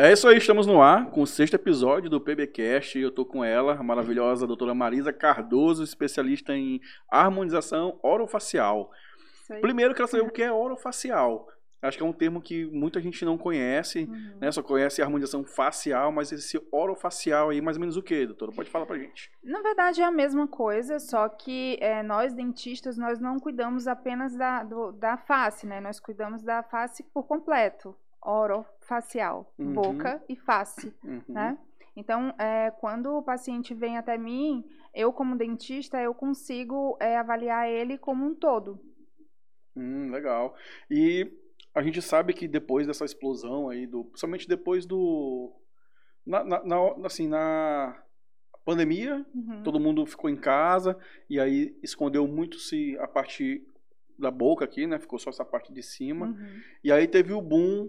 É isso aí, estamos no ar com o sexto episódio do PBcast. Eu tô com ela, a maravilhosa doutora Marisa Cardoso, especialista em harmonização orofacial. Primeiro, quero saber o que é orofacial. Acho que é um termo que muita gente não conhece, uhum. né? Só conhece a harmonização facial, mas esse orofacial aí, mais ou menos o que, doutora? Pode falar pra gente. Na verdade é a mesma coisa, só que é, nós dentistas, nós não cuidamos apenas da, do, da face, né? Nós cuidamos da face por completo orofacial, uhum. boca e face, uhum. né? Então, é, quando o paciente vem até mim, eu como dentista, eu consigo é, avaliar ele como um todo. Hum, legal. E a gente sabe que depois dessa explosão aí, do, principalmente depois do... Na, na, na assim, na pandemia, uhum. todo mundo ficou em casa e aí escondeu muito se a parte da boca aqui, né? Ficou só essa parte de cima. Uhum. E aí teve o boom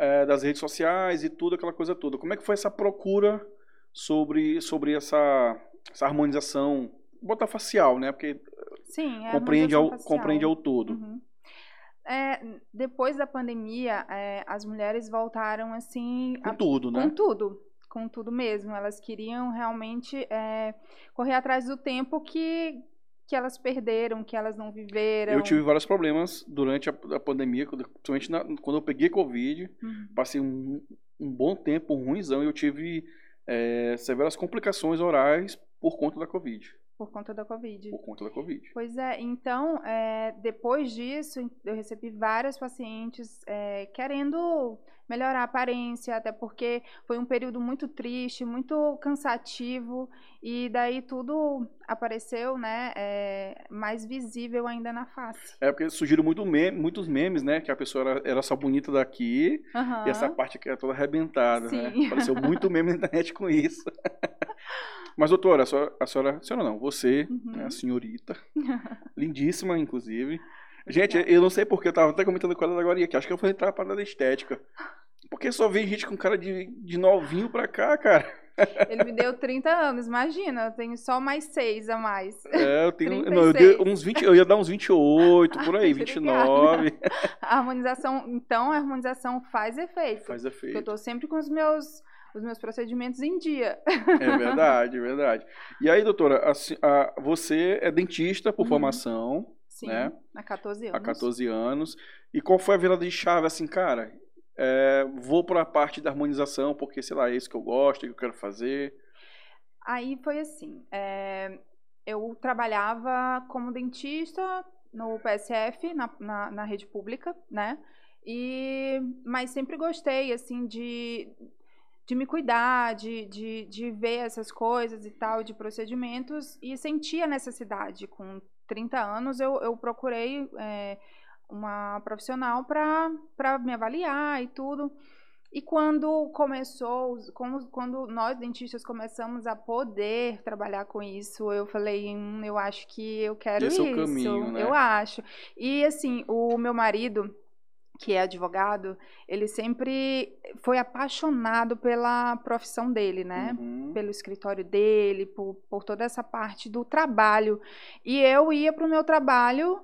é, das redes sociais e tudo, aquela coisa toda. Como é que foi essa procura sobre, sobre essa, essa harmonização, botar facial, né? Porque Sim, é compreende, ao, compreende ao todo. Uhum. É, depois da pandemia, é, as mulheres voltaram assim... Com a, tudo, né? Com tudo com tudo mesmo. Elas queriam realmente é, correr atrás do tempo que, que elas perderam, que elas não viveram. Eu tive vários problemas durante a, a pandemia, principalmente na, quando eu peguei Covid. Uhum. Passei um, um, bom tempo, um ruimzão, e eu tive é, severas complicações orais por conta da Covid. Por conta da Covid. Por conta da Covid. Pois é, então, é, depois disso, eu recebi várias pacientes é, querendo melhorar a aparência, até porque foi um período muito triste, muito cansativo, e daí tudo apareceu, né, é, mais visível ainda na face. É, porque surgiram muito meme, muitos memes, né, que a pessoa era, era só bonita daqui, uhum. e essa parte aqui era toda arrebentada, né? Sim. né? Apareceu muito meme na internet com isso. Mas, doutora, a senhora, a senhora, a senhora não, você, uhum. né, a senhorita, lindíssima, inclusive, Gente, eu não sei porque, eu tava até comentando com ela agora, que acho que eu vou entrar para da estética. Porque só vem gente com cara de, de novinho pra cá, cara. Ele me deu 30 anos, imagina, eu tenho só mais 6 a mais. É, eu tenho. Não, eu, dei uns 20, eu ia dar uns 28, por aí, 29. A harmonização, então, a harmonização faz efeito. Faz efeito. Eu tô sempre com os meus os meus procedimentos em dia. É verdade, é verdade. E aí, doutora, a, a, você é dentista por uhum. formação, Sim, né? há 14 anos. Há 14 anos. E qual foi a virada de chave, assim, cara? É, vou para a parte da harmonização, porque, sei lá, é isso que eu gosto, é que eu quero fazer. Aí foi assim, é, eu trabalhava como dentista no PSF, na, na, na, rede pública, né? E, mas sempre gostei, assim, de, de me cuidar, de, de, de ver essas coisas e tal, de procedimentos, e sentia necessidade. Com 30 anos, eu, eu procurei é, uma profissional para me avaliar e tudo. E quando começou, quando nós dentistas começamos a poder trabalhar com isso, eu falei, hum, eu acho que eu quero Esse isso. É o caminho, né? Eu acho. E assim, o meu marido, que é advogado, ele sempre foi apaixonado pela profissão dele, né? Uhum. Pelo escritório dele, por, por toda essa parte do trabalho. E eu ia para o meu trabalho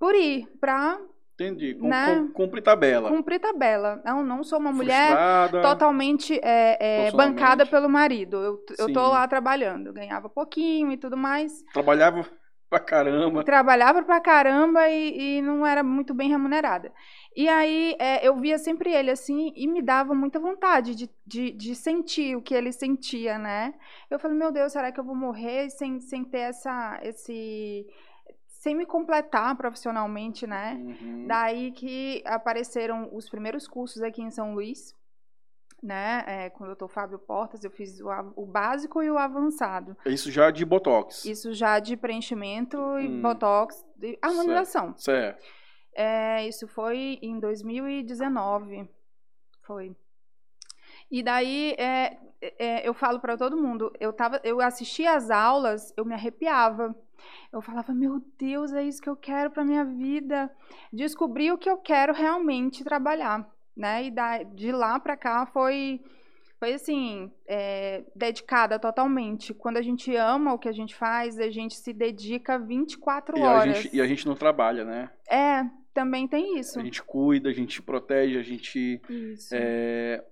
por ir, para Entendi. Com, né? com, cumprir tabela. Cumprir tabela. Não, não sou uma mulher totalmente é, é, bancada pelo marido. Eu, eu tô lá trabalhando. Ganhava pouquinho e tudo mais. Trabalhava pra caramba. Trabalhava pra caramba e, e não era muito bem remunerada. E aí é, eu via sempre ele assim e me dava muita vontade de, de, de, sentir o que ele sentia, né? Eu falei, meu Deus, será que eu vou morrer sem, sem ter essa, esse sem me completar profissionalmente, né? Uhum. Daí que apareceram os primeiros cursos aqui em São Luís, né? É, com o doutor Fábio Portas, eu fiz o, o, básico e o avançado. Isso já de Botox? Isso já de preenchimento e hum. Botox, de harmonização. Certo. É, isso foi em 2019. Foi. E daí é, é, eu falo para todo mundo, eu tava, eu assistia as aulas, eu me arrepiava eu falava, meu Deus, é isso que eu quero para minha vida. Descobri o que eu quero realmente trabalhar, né? E da, de lá para cá foi foi assim, é, dedicada totalmente. Quando a gente ama o que a gente faz, a gente se dedica 24 e horas. A gente, e a gente não trabalha, né? É, também tem isso. A gente cuida, a gente protege, a gente. É,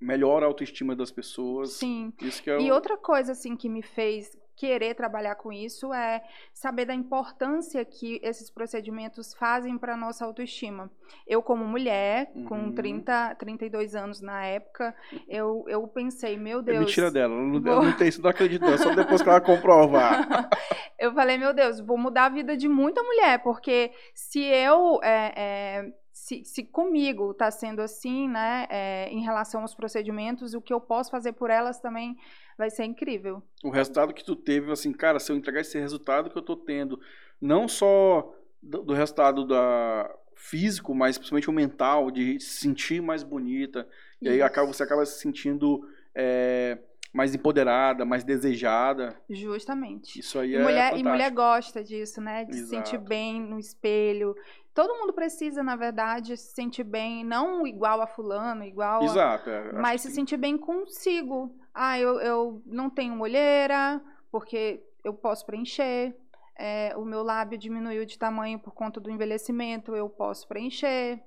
melhora a autoestima das pessoas. Sim. Isso que é E o... outra coisa, assim, que me fez querer trabalhar com isso é saber da importância que esses procedimentos fazem para nossa autoestima. Eu, como mulher, com Uhum. 30, 32 anos na época, eu, eu pensei, meu É Deus. mentira dela, ela não, vou- não tem isso, não acredito, não, só depois que ela comprovar. eu falei, meu Deus, vou mudar a vida de muita mulher, porque se eu. é, é, se, se comigo está sendo assim, né, é, em relação aos procedimentos, o que eu posso fazer por elas também vai ser incrível. o resultado que tu teve, assim, cara, se eu entregar esse resultado que eu tô tendo, não só do, do resultado da físico, mas principalmente o mental, de se sentir mais bonita, e aí Isso. acaba, você acaba se sentindo é, mais empoderada, mais desejada. Justamente. Isso aí E é mulher, e mulher gosta disso, né? De se sentir Exato. bem no espelho. Todo mundo precisa, na verdade, se sentir bem, não igual a fulano, igual a... Exato. é, acho mas se sentir bem consigo. Ah, eu, eu não tenho olheira, porque eu posso preencher. É, o meu lábio diminuiu de tamanho por conta do envelhecimento, eu posso preencher.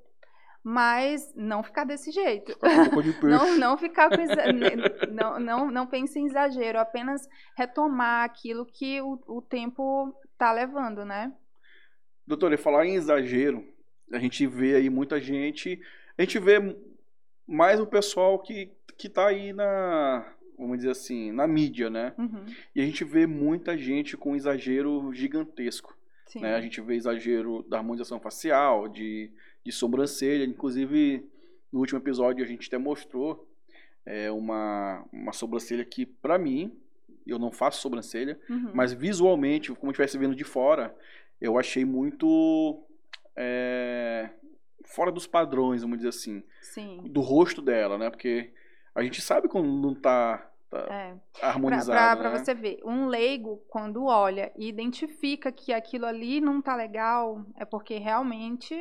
Mas não ficar desse jeito. fica com pouco de peixe. Não, não ficar com exa... não, não, não pense em exagero, apenas retomar aquilo que o, o tempo tá levando, né? Doutor, e falar em exagero, a gente vê aí muita gente, a gente vê mais o pessoal que, que tá aí na, vamos dizer assim, na mídia, né? Uhum, E a gente vê muita gente com exagero gigantesco, sim. né? A gente vê exagero da harmonização facial, de, de sobrancelha, inclusive no último episódio a gente até mostrou é, uma, uma sobrancelha que, pra mim, eu não faço sobrancelha, Uhum. mas visualmente, como estivesse vendo de fora, eu achei muito é, fora dos padrões, vamos dizer assim, Sim. do rosto dela, né? Porque a gente sabe quando não tá, tá É. Pra, harmonizado, pra- pra né? você ver, um leigo, quando olha e identifica que aquilo ali não tá legal, é porque realmente.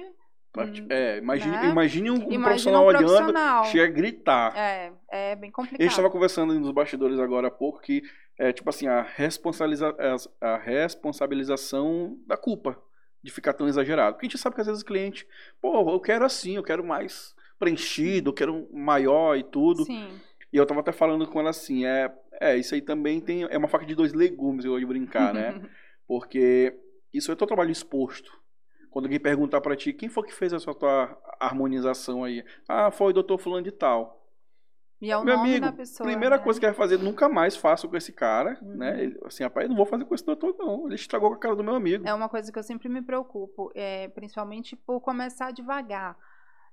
Hum, É, imagine, né? imagine um, Imagina profissional um olhando, profissional. chega a gritar. É, é bem A gente complicado. estava conversando nos bastidores agora há pouco que é tipo assim, a, responsabiliza a responsabilização da culpa de ficar tão exagerado. Porque a gente sabe que às vezes o cliente, pô, eu quero assim, eu quero mais preenchido, eu quero maior e tudo. Sim. E eu tava até falando com ela assim, é, é isso aí também tem, é uma faca de dois legumes, eu de brincar, né? Porque isso é teu trabalho exposto. Quando alguém perguntar pra ti, quem foi que fez essa tua harmonização aí? Ah, foi o doutor fulano de tal. E é o Meu nome amigo, da pessoa. primeira né? coisa que vai fazer, nunca mais faço com esse cara, Uhum. né? Ele, assim, rapaz, eu não vou fazer com esse doutor, não. Ele estragou com a cara do meu amigo. É uma coisa que eu sempre me preocupo, é, principalmente por começar devagar.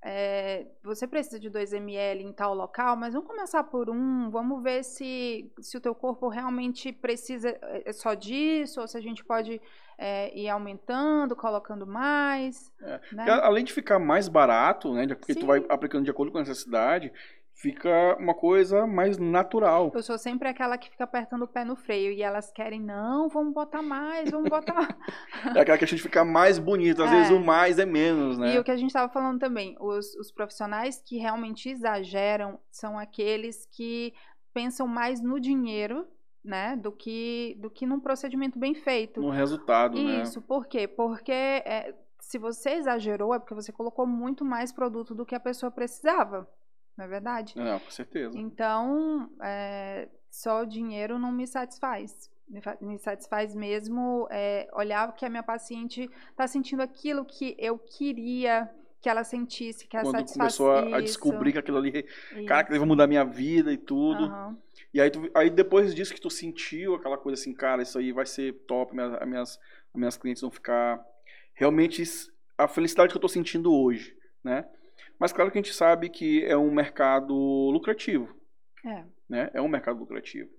É, você precisa de 2 ml em tal local, mas vamos começar por um, vamos ver se, se o teu corpo realmente precisa é, é só disso, ou se a gente pode é, ir aumentando, colocando mais. É, né? Além de ficar mais barato, né? Porque tu Sim. vai aplicando de acordo com a necessidade, fica uma coisa mais natural. Eu sou sempre aquela que fica apertando o pé no freio e elas querem, não, vamos botar mais, vamos botar. É aquela questão de ficar mais bonito. Às É. vezes o mais é menos, né? E o que a gente estava falando também, os, os profissionais que realmente exageram são aqueles que pensam mais no dinheiro, né, do que, do que num procedimento bem feito. No resultado, né? Isso, por quê? Porque é, se você exagerou, é porque você colocou muito mais produto do que a pessoa precisava, não é verdade? Não, com certeza. Então, é, só o dinheiro não me satisfaz. Me, me satisfaz mesmo é, olhar que a minha paciente está sentindo aquilo que eu queria que ela sentisse, que a Quando satisfação. começou a, a descobrir que aquilo ali, cara, que Isso. vai mudar minha vida e tudo. Aham. E aí, tu- aí depois disso que tu sentiu aquela coisa assim, cara, isso aí vai ser top, minhas, as minhas, as minhas clientes vão ficar realmente a felicidade que eu tô sentindo hoje, né? Mas claro que a gente sabe que é um mercado lucrativo, É. né? É um mercado lucrativo.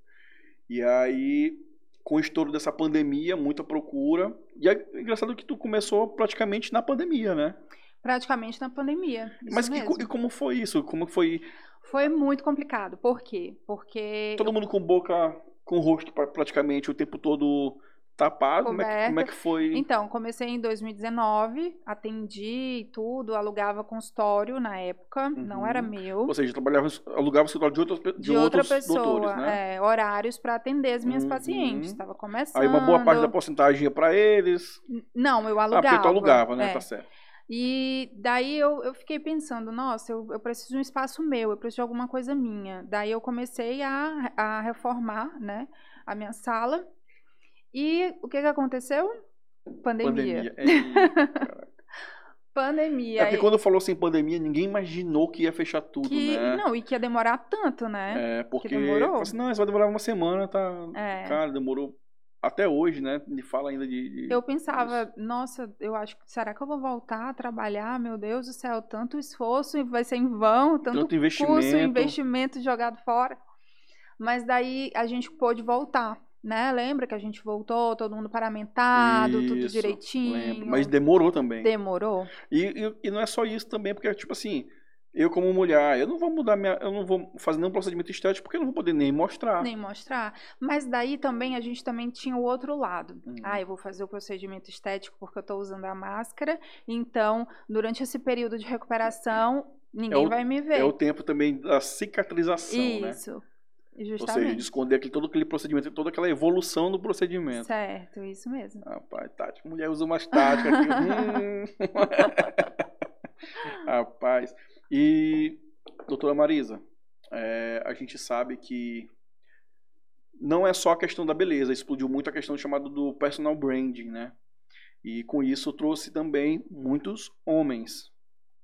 E aí, com o estouro dessa pandemia, muita procura. E é engraçado que tu começou praticamente na pandemia, né? Praticamente na pandemia. Mas que, e como foi isso? Como foi Foi muito complicado. Por quê? Porque todo mundo com boca, com o rosto pra- praticamente o tempo todo tapado? Como é, que, como é que foi? Então, comecei em 2019, atendi tudo, alugava consultório na época, não era Uhum. meu. Ou seja, trabalhava, alugava o escritório de, outras, pe- de, outra pessoa, doutores, né? é, horários para atender as minhas Uhum. pacientes. Estava começando. Aí uma boa parte da porcentagem ia pra eles. Não, eu Ah, alugava. porque tu alugava, né? é. Tá certo. E daí eu, eu fiquei pensando, nossa, eu, eu preciso de um espaço meu, eu preciso de alguma coisa minha. Daí eu comecei a, a reformar, né, a minha sala. E o que que aconteceu? Pandemia. Pandemia. Ei, Pandemia. É porque E- quando falou assim pandemia, ninguém imaginou que ia fechar tudo, que, né? Não, e que ia demorar tanto, né? É, porque. demorou. falou assim, não, isso vai demorar uma semana, tá? É. Cara, demorou até hoje, né? Ele fala ainda de. de- Eu pensava, nossa, eu acho que será que eu vou voltar a trabalhar? Meu Deus do céu, tanto esforço e vai ser em vão, tanto, Tanto curso, investimento. investimento jogado fora. Mas daí a gente pôde voltar, né? Lembra que a gente voltou, todo mundo paramentado, tudo Isso, direitinho. lembro. Mas demorou também. Demorou? E, e, e não é só isso também, porque, tipo assim, eu como mulher, eu não vou mudar minha. Eu não vou fazer nenhum procedimento estético porque eu não vou poder nem mostrar. Nem mostrar. Mas daí também a gente também tinha o outro lado. Hum. Ah, eu vou fazer o procedimento estético porque eu tô usando a máscara. Então, durante esse período de recuperação, ninguém o- vai me ver. É o tempo também da cicatrização, né? Isso. Ou seja, de Justamente. esconder aquele, todo aquele procedimento, toda aquela evolução do procedimento. Certo, isso mesmo. Rapaz, tática. Mulher usa umas táticas aqui. hum. Rapaz. E, doutora Marisa, é, a gente sabe que não é só a questão da beleza, explodiu muito a questão chamada do personal branding, né? E com isso trouxe também muitos homens,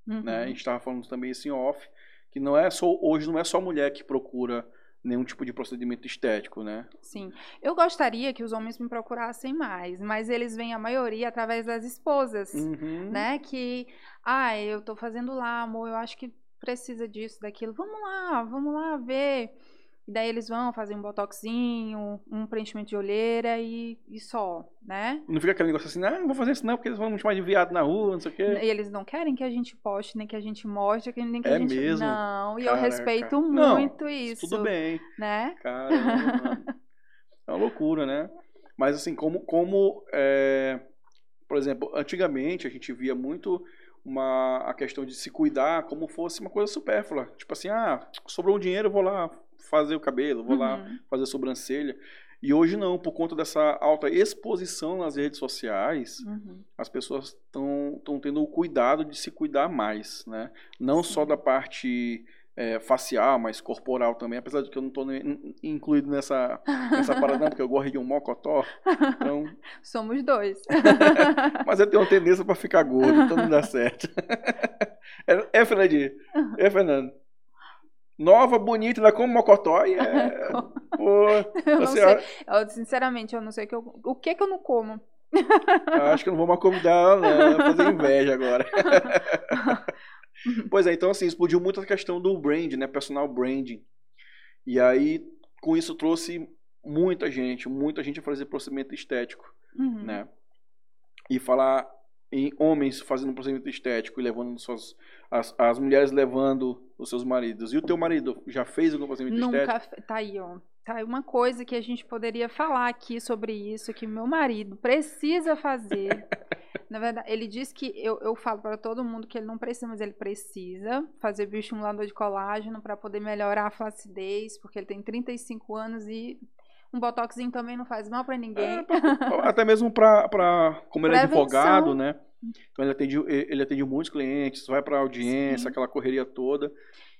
Uhum. né? A gente estava falando também isso em off, que não é só hoje não é só mulher que procura nenhum tipo de procedimento estético, né? Sim. Eu gostaria que os homens me procurassem mais, mas eles vêm a maioria através das esposas, Uhum. né? Que, ah, eu tô fazendo lá, amor, eu acho que precisa disso, daquilo. Vamos lá, vamos lá ver. E daí eles vão fazer um botoxinho, um preenchimento de olheira e, e só, né? Não fica aquele negócio assim, ah, não vou fazer isso não, porque eles vão me chamar de viado na rua, não sei o quê. E eles não querem que a gente poste, nem que a gente mostre, que- nem que É a gente. mesmo? Não, e eu Caraca. respeito Não, muito isso. Tudo bem, Né? caramba. é uma loucura, né? Mas assim, como, como é, por exemplo, antigamente a gente via muito uma, a questão de se cuidar como fosse uma coisa supérflua. Tipo assim, ah, sobrou um dinheiro, eu vou lá fazer o cabelo, vou lá Uhum. fazer a sobrancelha. E hoje não, por conta dessa alta exposição nas redes sociais, Uhum. as pessoas estão tendo o cuidado de se cuidar mais, né? Não só Sim. da parte é, facial, mas corporal também, apesar de que eu não estou incluído nessa, nessa parada não, porque eu gosto de um mocotó, então, Somos dois. mas eu tenho uma tendência para ficar gordo, então não dá certo. É, é Fernandinho? É, Fernando? Nova, bonita, ainda como mocotó, e é... Pô, Eu sei. Eu, sinceramente, eu não sei o que eu, o que que eu não como. Acho que eu não vou mais convidar ela, não. Vou fazer inveja agora. pois é, então assim, explodiu muito a questão do brand, né? Personal branding. E aí, com isso, trouxe muita gente, muita gente a fazer procedimento estético, Uhum. né? E falar em homens fazendo procedimento estético e levando suas. As, as mulheres levando os seus maridos. E o teu marido já fez algum procedimento estético? Nunca. Tá aí, ó. Tá aí uma coisa que a gente poderia falar aqui sobre isso, que meu marido precisa fazer. Na verdade, ele diz que eu, eu falo para todo mundo que ele não precisa, mas ele precisa fazer bioestimulador de colágeno para poder melhorar a flacidez, porque ele tem 35 anos e um botoxinho também não faz mal para ninguém. É, pra- até mesmo para como ele é Prevenção. advogado, né? Então ele atende, ele atende muitos clientes, vai para audiência, Sim. aquela correria toda.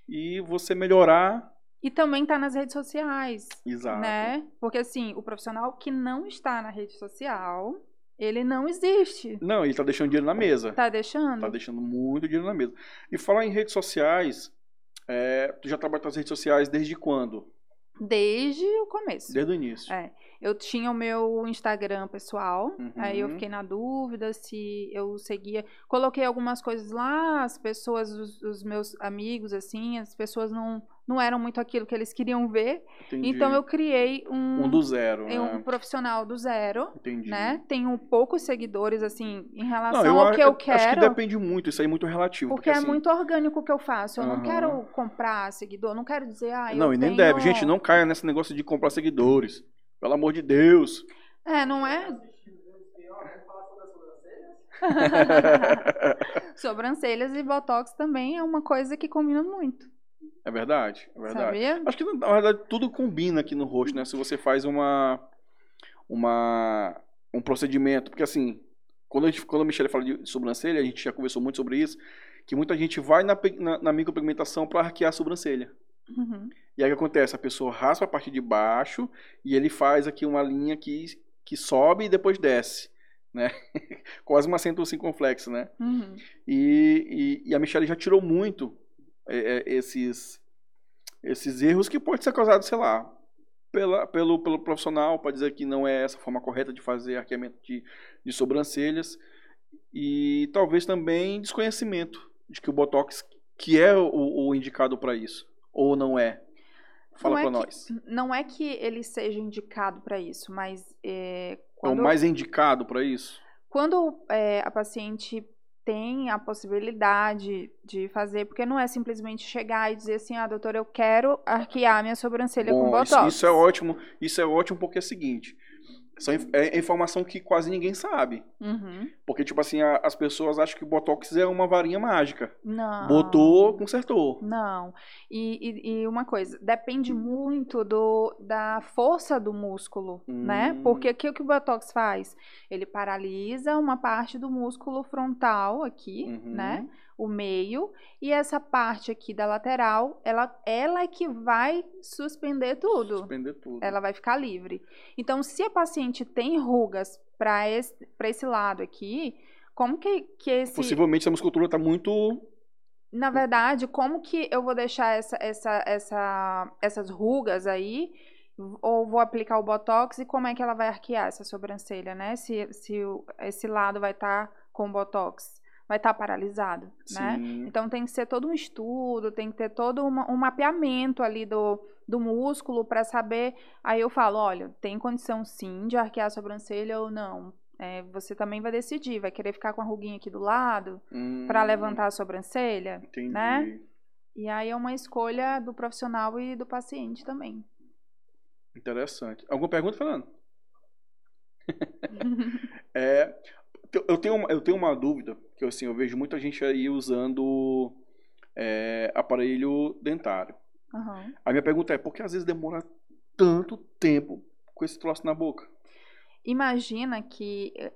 E você melhorar. E também tá nas redes sociais. Exato. né? Porque assim, o profissional que não está na rede social, ele não existe. Não, ele tá deixando dinheiro na mesa. Tá deixando? Tá deixando muito dinheiro na mesa. E falar em redes sociais, é, tu já trabalha com as redes sociais desde quando? Desde o começo. Desde o início. É. Eu tinha o meu Instagram pessoal, Uhum. aí eu fiquei na dúvida se eu seguia. Coloquei algumas coisas lá, as pessoas, os, os meus amigos, assim, as pessoas não, não eram muito aquilo que eles queriam ver. Entendi. Então eu criei um, Um do zero, né? um profissional do zero, Entendi. né? Tenho poucos seguidores, assim, em relação Não, eu, ao que eu quero. acho que depende muito, isso aí é muito relativo. Porque, é assim, muito orgânico o que eu faço. Eu não Aham. quero comprar seguidor, não quero dizer, ah, Não, e nem tenho- deve. Gente, não caia nesse negócio de comprar seguidores. Pelo amor de Deus. É, não é? Sobrancelhas e botox também é uma coisa que combina muito. É verdade, é verdade. Sabia? Acho que, na verdade, tudo combina aqui no rosto, né? Se você faz uma, uma, um procedimento. Porque, assim, quando a, gente, quando a Michelle fala de sobrancelha, a gente já conversou muito sobre isso, que muita gente vai na, na, na micropigmentação para arquear a sobrancelha. Uhum. E aí o que acontece? A pessoa raspa a parte de baixo e ele faz aqui uma linha que, que sobe e depois desce. Né? Quase uma acentuação circunflexo, né? Uhum. E, e, e, a Michelle já tirou muito é, é, esses, esses erros que pode ser causado, sei lá, pela, pelo, pelo profissional, para dizer que não é essa a forma correta de fazer arqueamento de, de sobrancelhas. E talvez também desconhecimento de que o Botox, que é o, o indicado para isso, ou não é? Fala para é nós. Não é que ele seja indicado para isso, mas. É, quando, é o mais indicado para isso? Quando é, a paciente tem a possibilidade de fazer, porque não é simplesmente chegar e dizer assim, ah, doutor, eu quero arquear minha sobrancelha Bom, com botox. Isso, isso é ótimo, isso é ótimo porque é o seguinte, são, é informação que quase ninguém sabe. Uhum. Porque, tipo assim, a, as pessoas acham que o Botox é uma varinha mágica. Não. Botou, consertou. Não. E, e, e uma coisa, depende muito do, da força do músculo, né? hum. né? Porque o que, que o Botox faz? Ele paralisa uma parte do músculo frontal aqui, uhum. né? O meio, e essa parte aqui da lateral, ela, ela é que vai suspender tudo. Suspender tudo. Ela vai ficar livre. Então, se a paciente tem rugas para esse, esse lado aqui, como que, que esse. Possivelmente essa musculatura está muito. Na verdade, como que eu vou deixar essa, essa, essa, essas rugas aí? Ou vou aplicar o botox e como é que ela vai arquear essa sobrancelha, né? Se, se esse lado vai estar tá com botox vai estar tá paralisado, né? Sim. né? Então tem que ser todo um estudo, tem que ter todo uma, um mapeamento ali do, do músculo para saber. Aí eu falo, olha, tem condição sim de arquear a sobrancelha ou não. É, você também vai decidir, vai querer ficar com a ruguinha aqui do lado hum, para levantar a sobrancelha, entendi. né? E aí é uma escolha do profissional e do paciente também. Interessante. Alguma pergunta, Fernando? é, eu tenho, uma, eu tenho uma dúvida, que assim, eu vejo muita gente aí usando é, aparelho dentário. Uhum. A minha pergunta é, por que às vezes demora tanto tempo com esse troço na boca? Imagina que... Eh,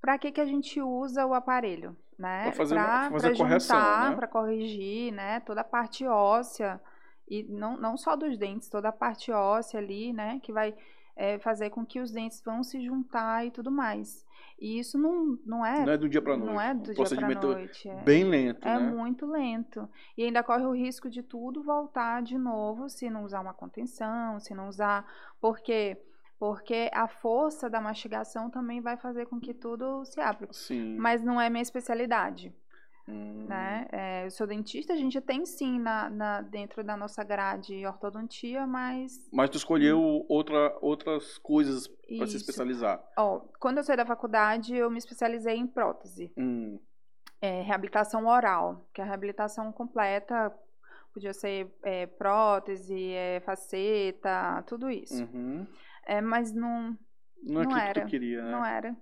para que, que a gente usa o aparelho? Né? Para fazer, pra, fazer pra correção, né? Para corrigir né? toda a parte óssea. E não, não só dos dentes, toda a parte óssea ali, né? Que vai é, fazer com que os dentes vão se juntar e tudo mais. E isso não, não é. Não é do dia para noite. Não é do um dia para noite. É, bem lento. É né? muito lento. E ainda corre o risco de tudo voltar de novo se não usar uma contenção, se não usar. Por quê? Porque a força da mastigação também vai fazer com que tudo se abra. Sim. Mas não é minha especialidade. Hum. Né? É, eu sou dentista, a gente tem sim na, na, dentro da nossa grade ortodontia, mas. Mas tu escolheu hum. outra, outras coisas para se especializar. Ó, quando eu saí da faculdade, eu me especializei em prótese. Hum. É, reabilitação oral, que é a reabilitação completa podia ser é, prótese, é, faceta, tudo isso. Uhum. É, mas não, não, é não era. Que queria, né? Não era.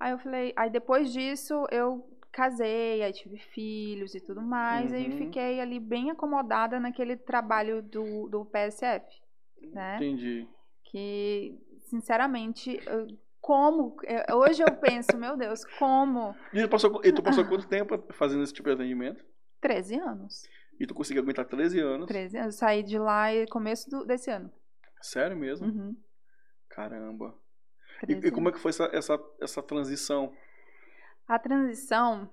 Aí eu falei, aí depois disso eu casei, aí tive filhos e tudo mais, uhum. aí fiquei ali bem acomodada naquele trabalho do, do PSF, né? Entendi. Que, sinceramente, como, hoje eu penso, meu Deus, como... E tu passou, e tu passou quanto tempo fazendo esse tipo de atendimento? 13 anos. E tu conseguiu aguentar 13 anos? 13 anos, saí de lá no começo do, desse ano. Sério mesmo? Uhum. Caramba. E, e, como é que foi essa, essa, essa transição? A transição,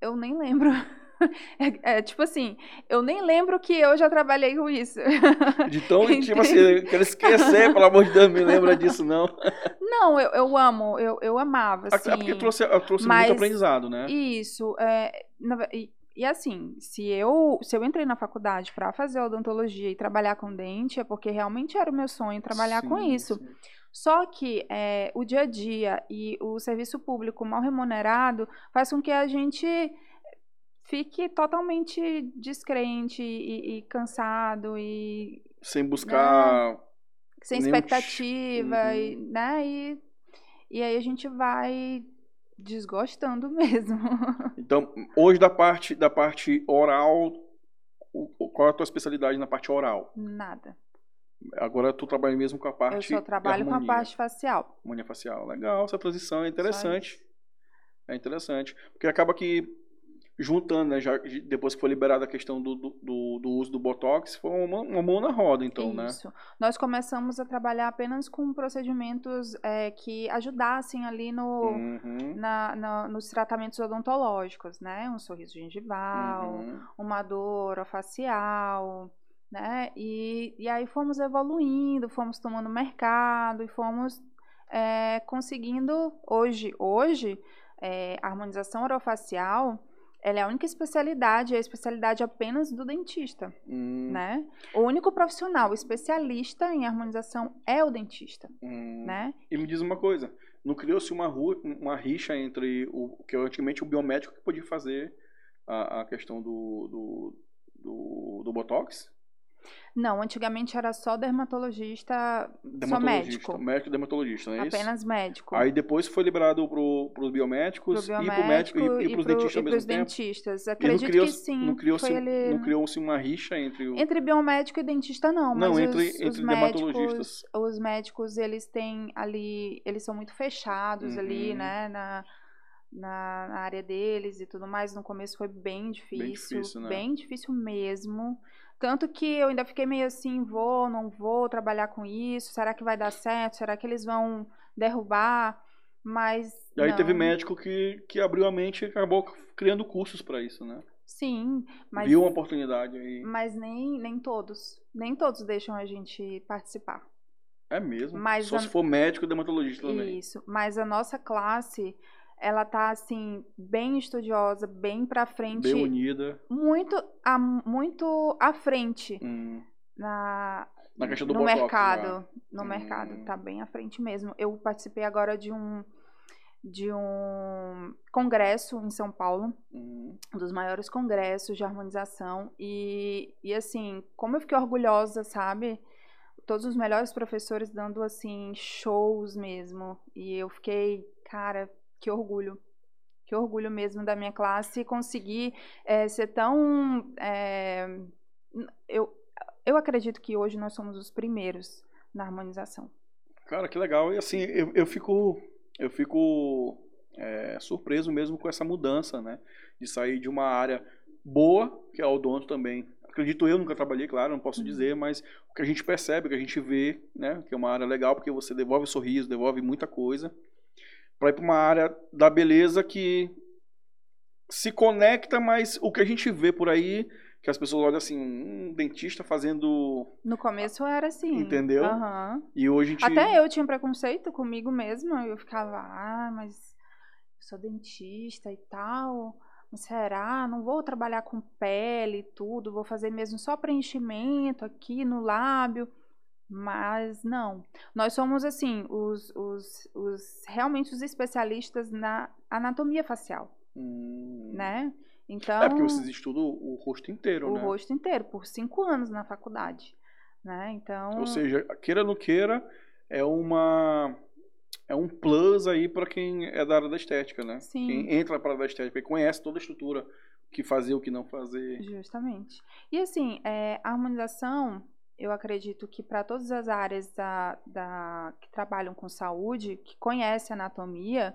eu nem lembro. É, é, tipo assim, eu nem lembro que eu já trabalhei com isso. De tão, tipo assim, eu quero esquecer, pelo amor de Deus, me lembra disso, não. Não, eu, eu amo, eu, eu amava, assim. É porque trouxe, trouxe mas, muito aprendizado, né? Isso, é, e, e, assim, se eu, se eu entrei na faculdade para fazer odontologia e trabalhar com dente, é porque realmente era o meu sonho trabalhar sim, com isso. Sim. Só que é, o dia a dia e o serviço público mal remunerado faz com que a gente fique totalmente descrente e, e cansado e sem buscar né? sem expectativa uhum. e, né e, e aí a gente vai desgostando mesmo então hoje da parte da parte oral qual é a tua especialidade na parte oral nada Agora tu trabalha mesmo com a parte. Eu só trabalho com a parte facial. Harmonia facial. Legal, essa transição é interessante. É interessante. Porque acaba que juntando, né? Já, depois que foi liberada a questão do, do, do, uso do Botox, foi uma, uma mão na roda, então, Isso. né? Isso. Nós começamos a trabalhar apenas com procedimentos é, que ajudassem ali no, uhum. na, na, nos tratamentos odontológicos, né? Um sorriso gengival, uhum. uma dor facial, né? E, e aí fomos evoluindo, fomos tomando mercado e fomos é, conseguindo, hoje, hoje, é, a harmonização orofacial ela é a única especialidade, é a especialidade apenas do dentista, hum. né? O único profissional especialista em harmonização é o dentista, hum. né? E me diz uma coisa, não criou-se uma, uma rixa entre o que antigamente o biomédico que podia fazer a, a questão do, do, do, do Botox? Não, antigamente era só dermatologista, dermatologista só médico. Médico dermatologista, não é Apenas isso? médico. Aí depois foi liberado para os biomédicos pro biomédico, e para o médico e, e para os dentistas ao mesmo tempo. dentistas. Acredito criou, que sim. Não criou-se ele... criou uma rixa entre o... Entre biomédico e dentista não, mas não, entre, os, entre os dermatologistas. Médicos, os médicos, eles têm ali, eles são muito fechados uhum. ali, né, na... Na, na, área deles e tudo mais. No começo foi bem difícil, bem difícil, né? bem difícil mesmo. Tanto que eu ainda fiquei meio assim, vou, não vou trabalhar com isso, será que vai dar certo? Será que eles vão derrubar? Mas. E aí não. teve médico que, que abriu a mente e acabou criando cursos para isso, né? Sim, mas. Viu uma oportunidade aí. Mas nem, nem todos. Nem todos deixam a gente participar. É mesmo. Mas Só a... se for médico e dermatologista também. Isso. Mas a nossa classe ela tá assim bem estudiosa, bem para frente, bem unida, muito a, muito à frente hum. na na questão do no botox, mercado, já. no hum. mercado tá bem à frente mesmo. Eu participei agora de um de um congresso em São Paulo, hum. um dos maiores congressos de harmonização e e assim, como eu fiquei orgulhosa, sabe? Todos os melhores professores dando assim shows mesmo. E eu fiquei, cara, que orgulho. Que orgulho mesmo da minha classe conseguir é, ser tão. É, eu, eu acredito que hoje nós somos os primeiros na harmonização. Cara, que legal. E assim, eu, eu fico, eu fico é, surpreso mesmo com essa mudança, né? De sair de uma área boa, que é o odonto também. Acredito eu, nunca trabalhei, claro, não posso uhum. dizer, mas o que a gente percebe, o que a gente vê, né? Que é uma área legal, porque você devolve sorriso, devolve muita coisa para ir para uma área da beleza que se conecta, mas o que a gente vê por aí, que as pessoas olham assim, um dentista fazendo. No começo era assim. Entendeu? Uhum. E hoje gente. Até eu tinha preconceito comigo mesma. Eu ficava, ah, mas eu sou dentista e tal. Será? Não vou trabalhar com pele e tudo, vou fazer mesmo só preenchimento aqui no lábio. Mas não. Nós somos, assim, os, os, os realmente os especialistas na anatomia facial. Hum. Né? Então, é porque vocês estudam o rosto inteiro, o né? O rosto inteiro, por cinco anos na faculdade. Né? Então... Ou seja, queira ou não queira, é uma é um plus aí para quem é da área da estética, né? Sim. Quem entra para a área da estética e conhece toda a estrutura, o que fazer, o que não fazer. Justamente. E assim, é, a harmonização eu acredito que para todas as áreas da, da, que trabalham com saúde, que conhecem anatomia,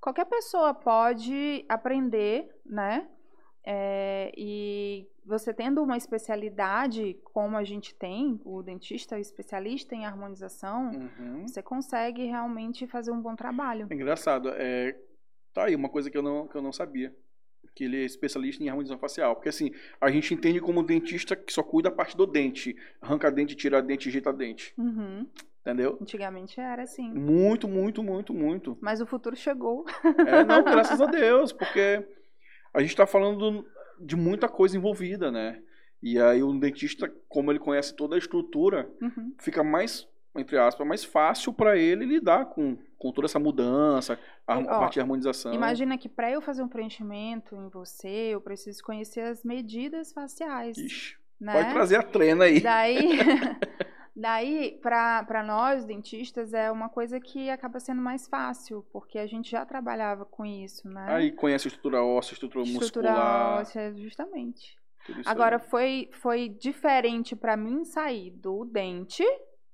qualquer pessoa pode aprender, né? É, e você tendo uma especialidade, como a gente tem, o dentista é especialista em harmonização, uhum. você consegue realmente fazer um bom trabalho. É engraçado. É, tá aí uma coisa que eu não, que eu não sabia que ele é especialista em harmonização facial. Porque assim, a gente entende como dentista que só cuida da parte do dente. Arranca dente, tira dente, ajeita dente. Uhum. Entendeu? Antigamente era assim. Muito, muito, muito, muito. Mas o futuro chegou. É, não, graças a Deus, porque a gente está falando de muita coisa envolvida, né? E aí o dentista, como ele conhece toda a estrutura, uhum. fica mais entre aspas, mais fácil para ele lidar com, com toda essa mudança, a, a parte de harmonização. Imagina que para eu fazer um preenchimento em você, eu preciso conhecer as medidas faciais. Ixi, né? Pode trazer a trena aí. Daí, daí para nós, dentistas, é uma coisa que acaba sendo mais fácil, porque a gente já trabalhava com isso, né? Aí conhece a estrutura óssea, estrutura, estrutura muscular. óssea, justamente. Agora, foi, foi diferente para mim sair do dente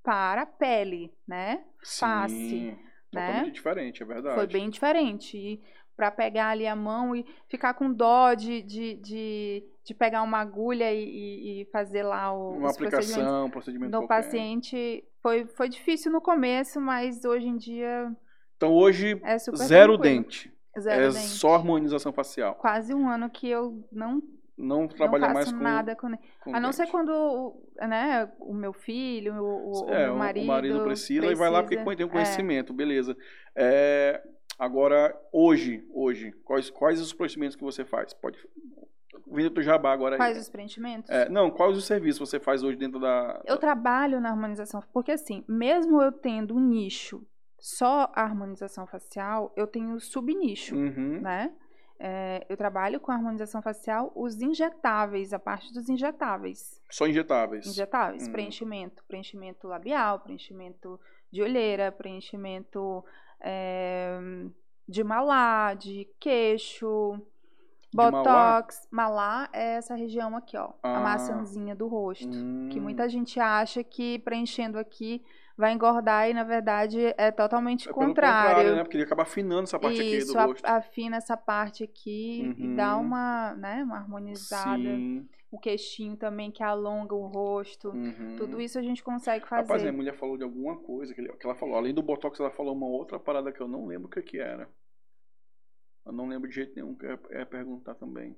para a pele, né? Sim, Face. Totalmente né? diferente, é verdade. Foi bem diferente. E para pegar ali a mão e ficar com dó de, de, de, de pegar uma agulha e, e fazer lá o, uma aplicação, procedimento do qualquer. paciente. Foi, foi difícil no começo, mas hoje em dia. Então hoje, é zero tranquilo. dente. Zero é dente. só harmonização facial. Quase um ano que eu não não trabalha não mais com nada com, com a não ser quando né o meu filho o, o, é, meu marido o marido precisa, e vai lá porque precisa. tem um É. conhecimento, beleza. É, agora, hoje, hoje, quais, quais os procedimentos que você faz? Pode vindo do jabá agora aí. Quais os preenchimentos? É, não, quais os serviços você faz hoje dentro da. Eu trabalho na harmonização, porque assim, mesmo eu tendo um nicho só a harmonização facial, eu tenho subnicho, Uhum. né? É, eu trabalho com a harmonização facial, os injetáveis, a parte dos injetáveis. Só injetáveis. Injetáveis, Hum. preenchimento, preenchimento labial, preenchimento de olheira, preenchimento é, de malá, de queixo, De botox. Malá é essa região aqui, ó, Ah. a maçãzinha do rosto. Que Hum. muita gente acha que preenchendo aqui vai engordar e na verdade é totalmente É pelo contrário. né? Porque ele acaba afinando essa parte Isso, aqui do rosto. afina essa parte aqui e dá Uhum. uma, né, uma harmonizada. Sim. O queixinho também que alonga o rosto. Uhum. Tudo isso a gente consegue fazer. Rapaz, a mulher falou de alguma coisa que, ela falou. Além do Botox, ela falou uma outra parada que eu não lembro o que, que era. Eu não lembro de jeito nenhum que eu ia perguntar também.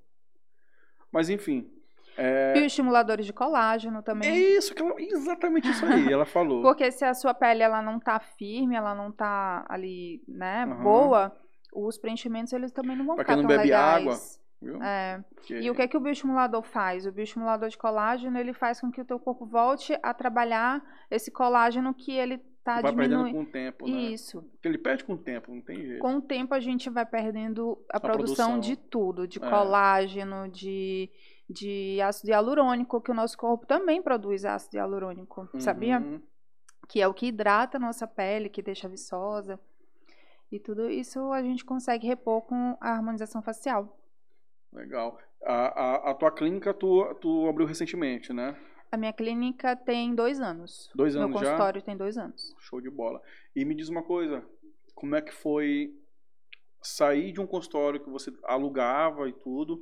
Mas enfim. É, Bioestimuladores de colágeno é também. isso, que ela, exatamente isso aí. Ela falou. Porque se a sua pele ela não tá firme, ela não tá ali, né, Aham. boa, os preenchimentos eles também não vão Pra ficar quem não tão bebe legais. água, Viu? É. Que- E o que é que o bioestimulador faz? O bioestimulador de colágeno, ele faz com que o teu corpo volte a trabalhar esse colágeno que ele tá vai perdendo diminuindo. com o tempo, né? Isso. Porque ele perde com o tempo, não tem jeito. Com o tempo a gente vai perdendo a, produção, produção. de tudo, de É. colágeno, de, de ácido hialurônico, que o nosso corpo também produz ácido hialurônico, sabia? Uhum. Que é o que hidrata a nossa pele, que deixa viçosa. E tudo isso a gente consegue repor com a harmonização facial. Legal. A, a, a tua clínica tu, tu abriu recentemente, né? A minha clínica tem dois anos. Dois Meu anos já? consultório tem dois anos. Show de bola. E me diz uma coisa, como é que foi sair de um consultório que você alugava e tudo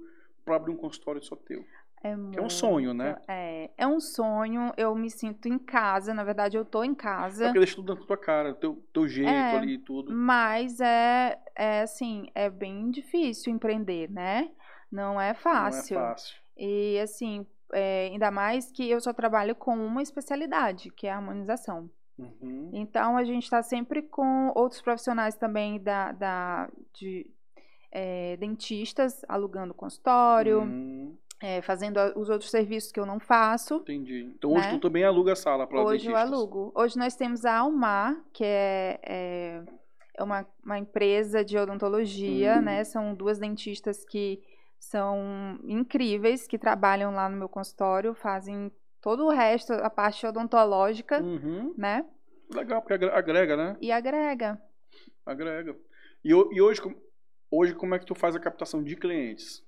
para abrir um consultório só teu? É, Que é um sonho, né? muito- É, é um sonho. Eu me sinto em casa. Na verdade, eu tô em É casa. porque deixa tudo na tua cara, teu, teu jeito É. ali e tudo. Mas é, é assim, é bem difícil empreender, né? Não é fácil. Não é fácil. E assim, é, ainda mais que eu só trabalho com uma especialidade, que é a harmonização. Uhum. Então a gente está sempre com outros profissionais também da, da de é, dentistas alugando consultório, Hum, é, fazendo os outros serviços que eu não faço. entendi. Então hoje Né? tu também aluga a sala para Hoje dentistas. eu alugo. Hoje nós temos a Almar, que é, é, é uma, uma empresa de odontologia, Hum. né? São duas dentistas que são incríveis, que trabalham lá no meu consultório, fazem todo o resto, a parte odontológica, Uhum. né? Legal, porque agre- agrega, né? E agrega. Agrega. E, e hoje, hoje como é que tu faz a captação de clientes?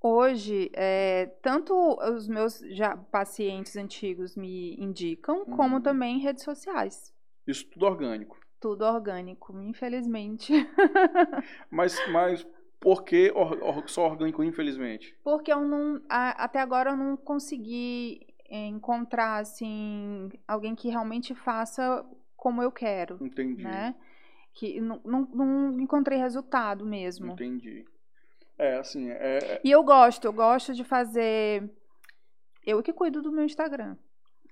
Hoje, é, tanto os meus já pacientes antigos me indicam, como Uhum. também redes sociais. Isso tudo orgânico. Tudo orgânico, infelizmente. Mas, mas por que or- or- só orgânico, infelizmente? Porque eu não. a- até agora eu não consegui encontrar, assim, alguém que realmente faça como eu quero, Entendi. né? Que não, não, não encontrei resultado mesmo. Entendi. É, assim, é, é- E eu gosto, eu gosto de fazer. Eu que cuido do meu Instagram.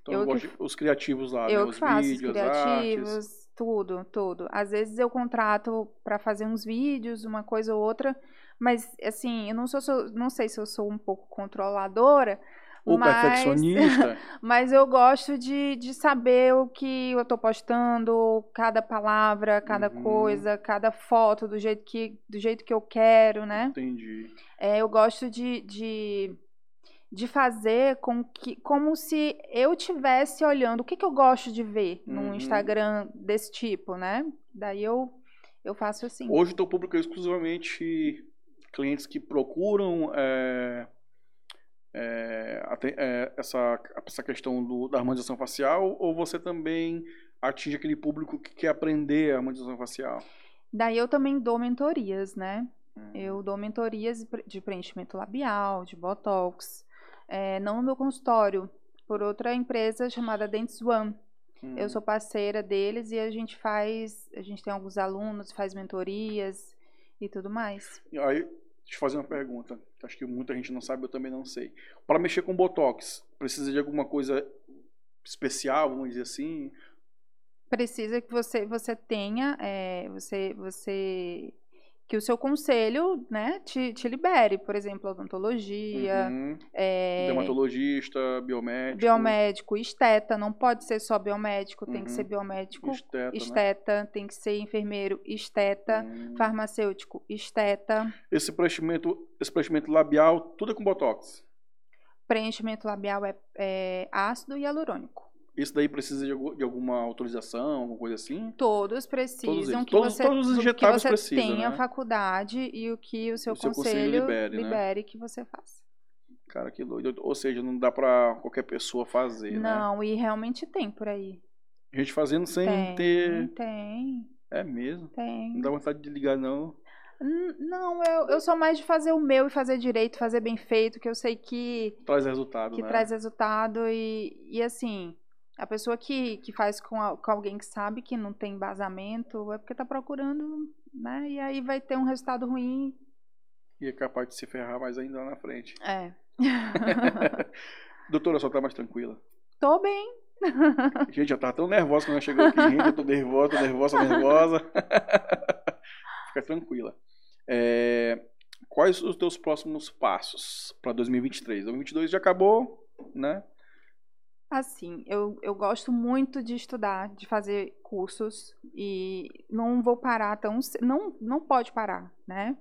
então eu que os criativos lá, eu né? que Os faço vídeos, os criativos, artes. tudo, tudo. Às vezes eu contrato pra fazer uns vídeos, uma coisa ou outra, mas assim, eu não sou, sou- não sei se eu sou um pouco controladora, O mas perfeccionista. mas eu gosto de, de saber o que eu tô postando, cada palavra, cada Uhum. coisa, cada foto do jeito que do jeito que eu quero, né? Entendi. É, eu gosto de, de, de fazer com que, como se eu tivesse olhando o que, que eu gosto de ver Uhum. num Instagram desse tipo, né? Daí eu, eu faço assim. Hoje o teu público é exclusivamente clientes que procuram é, é, é, essa, essa questão do- da harmonização facial ou você também atinge aquele público que quer aprender a harmonização facial? Daí eu também dou mentorias, né? Hum. Eu dou mentorias de preenchimento labial, de botox, é, não no meu consultório, por outra empresa chamada Dentes One. Hum. Eu sou parceira deles e a gente faz, a gente tem alguns alunos, faz mentorias e tudo mais. E aí, deixa eu fazer uma pergunta, acho que muita gente não sabe, eu também não sei. Para mexer com botox, precisa de alguma coisa especial, vamos dizer assim? Precisa que você você tenha, é, você você que o seu conselho, né, te, te libere, por exemplo, odontologia, uhum. é, dermatologista, biomédico. Biomédico, esteta, não pode ser só biomédico, uhum. tem que ser uhum. biomédico, esteta, esteta né? tem que ser enfermeiro, esteta, uhum. farmacêutico, esteta. Esse preenchimento, esse preenchimento labial, tudo é com botox? Preenchimento labial é, é ácido hialurônico. Isso daí precisa de, de, alguma autorização, alguma coisa assim? Todos precisam todos que todos, você, todos os injetáveis que você precisam, tenha né? faculdade e o que o seu, o seu conselho, conselho libere, libere né? que você faça. Cara, que doido. Ou seja, não dá pra qualquer pessoa fazer, não, né? e realmente tem por aí. Gente fazendo sem tem, ter... Tem, É mesmo? tem. Não dá vontade de ligar, não. Não, eu, eu sou mais de fazer o meu e fazer direito, fazer bem feito, que eu sei que... Traz resultado, Que né? traz resultado e, e assim... A pessoa que, que faz com, a, com alguém que sabe que não tem embasamento é porque está procurando, né? E aí vai ter um resultado ruim. E é capaz de se ferrar mais ainda lá na frente. É. Doutora, só tá mais tranquila? Tô bem. Gente, já tava tão nervosa quando ela chegou aqui. Gente, eu tô nervosa, tô nervosa, nervosa. Fica tranquila. É, quais os teus próximos passos para 2023? 2022 já acabou, né? Assim, eu, eu gosto muito de estudar, de fazer cursos e não vou parar tão. Não, não pode parar, né?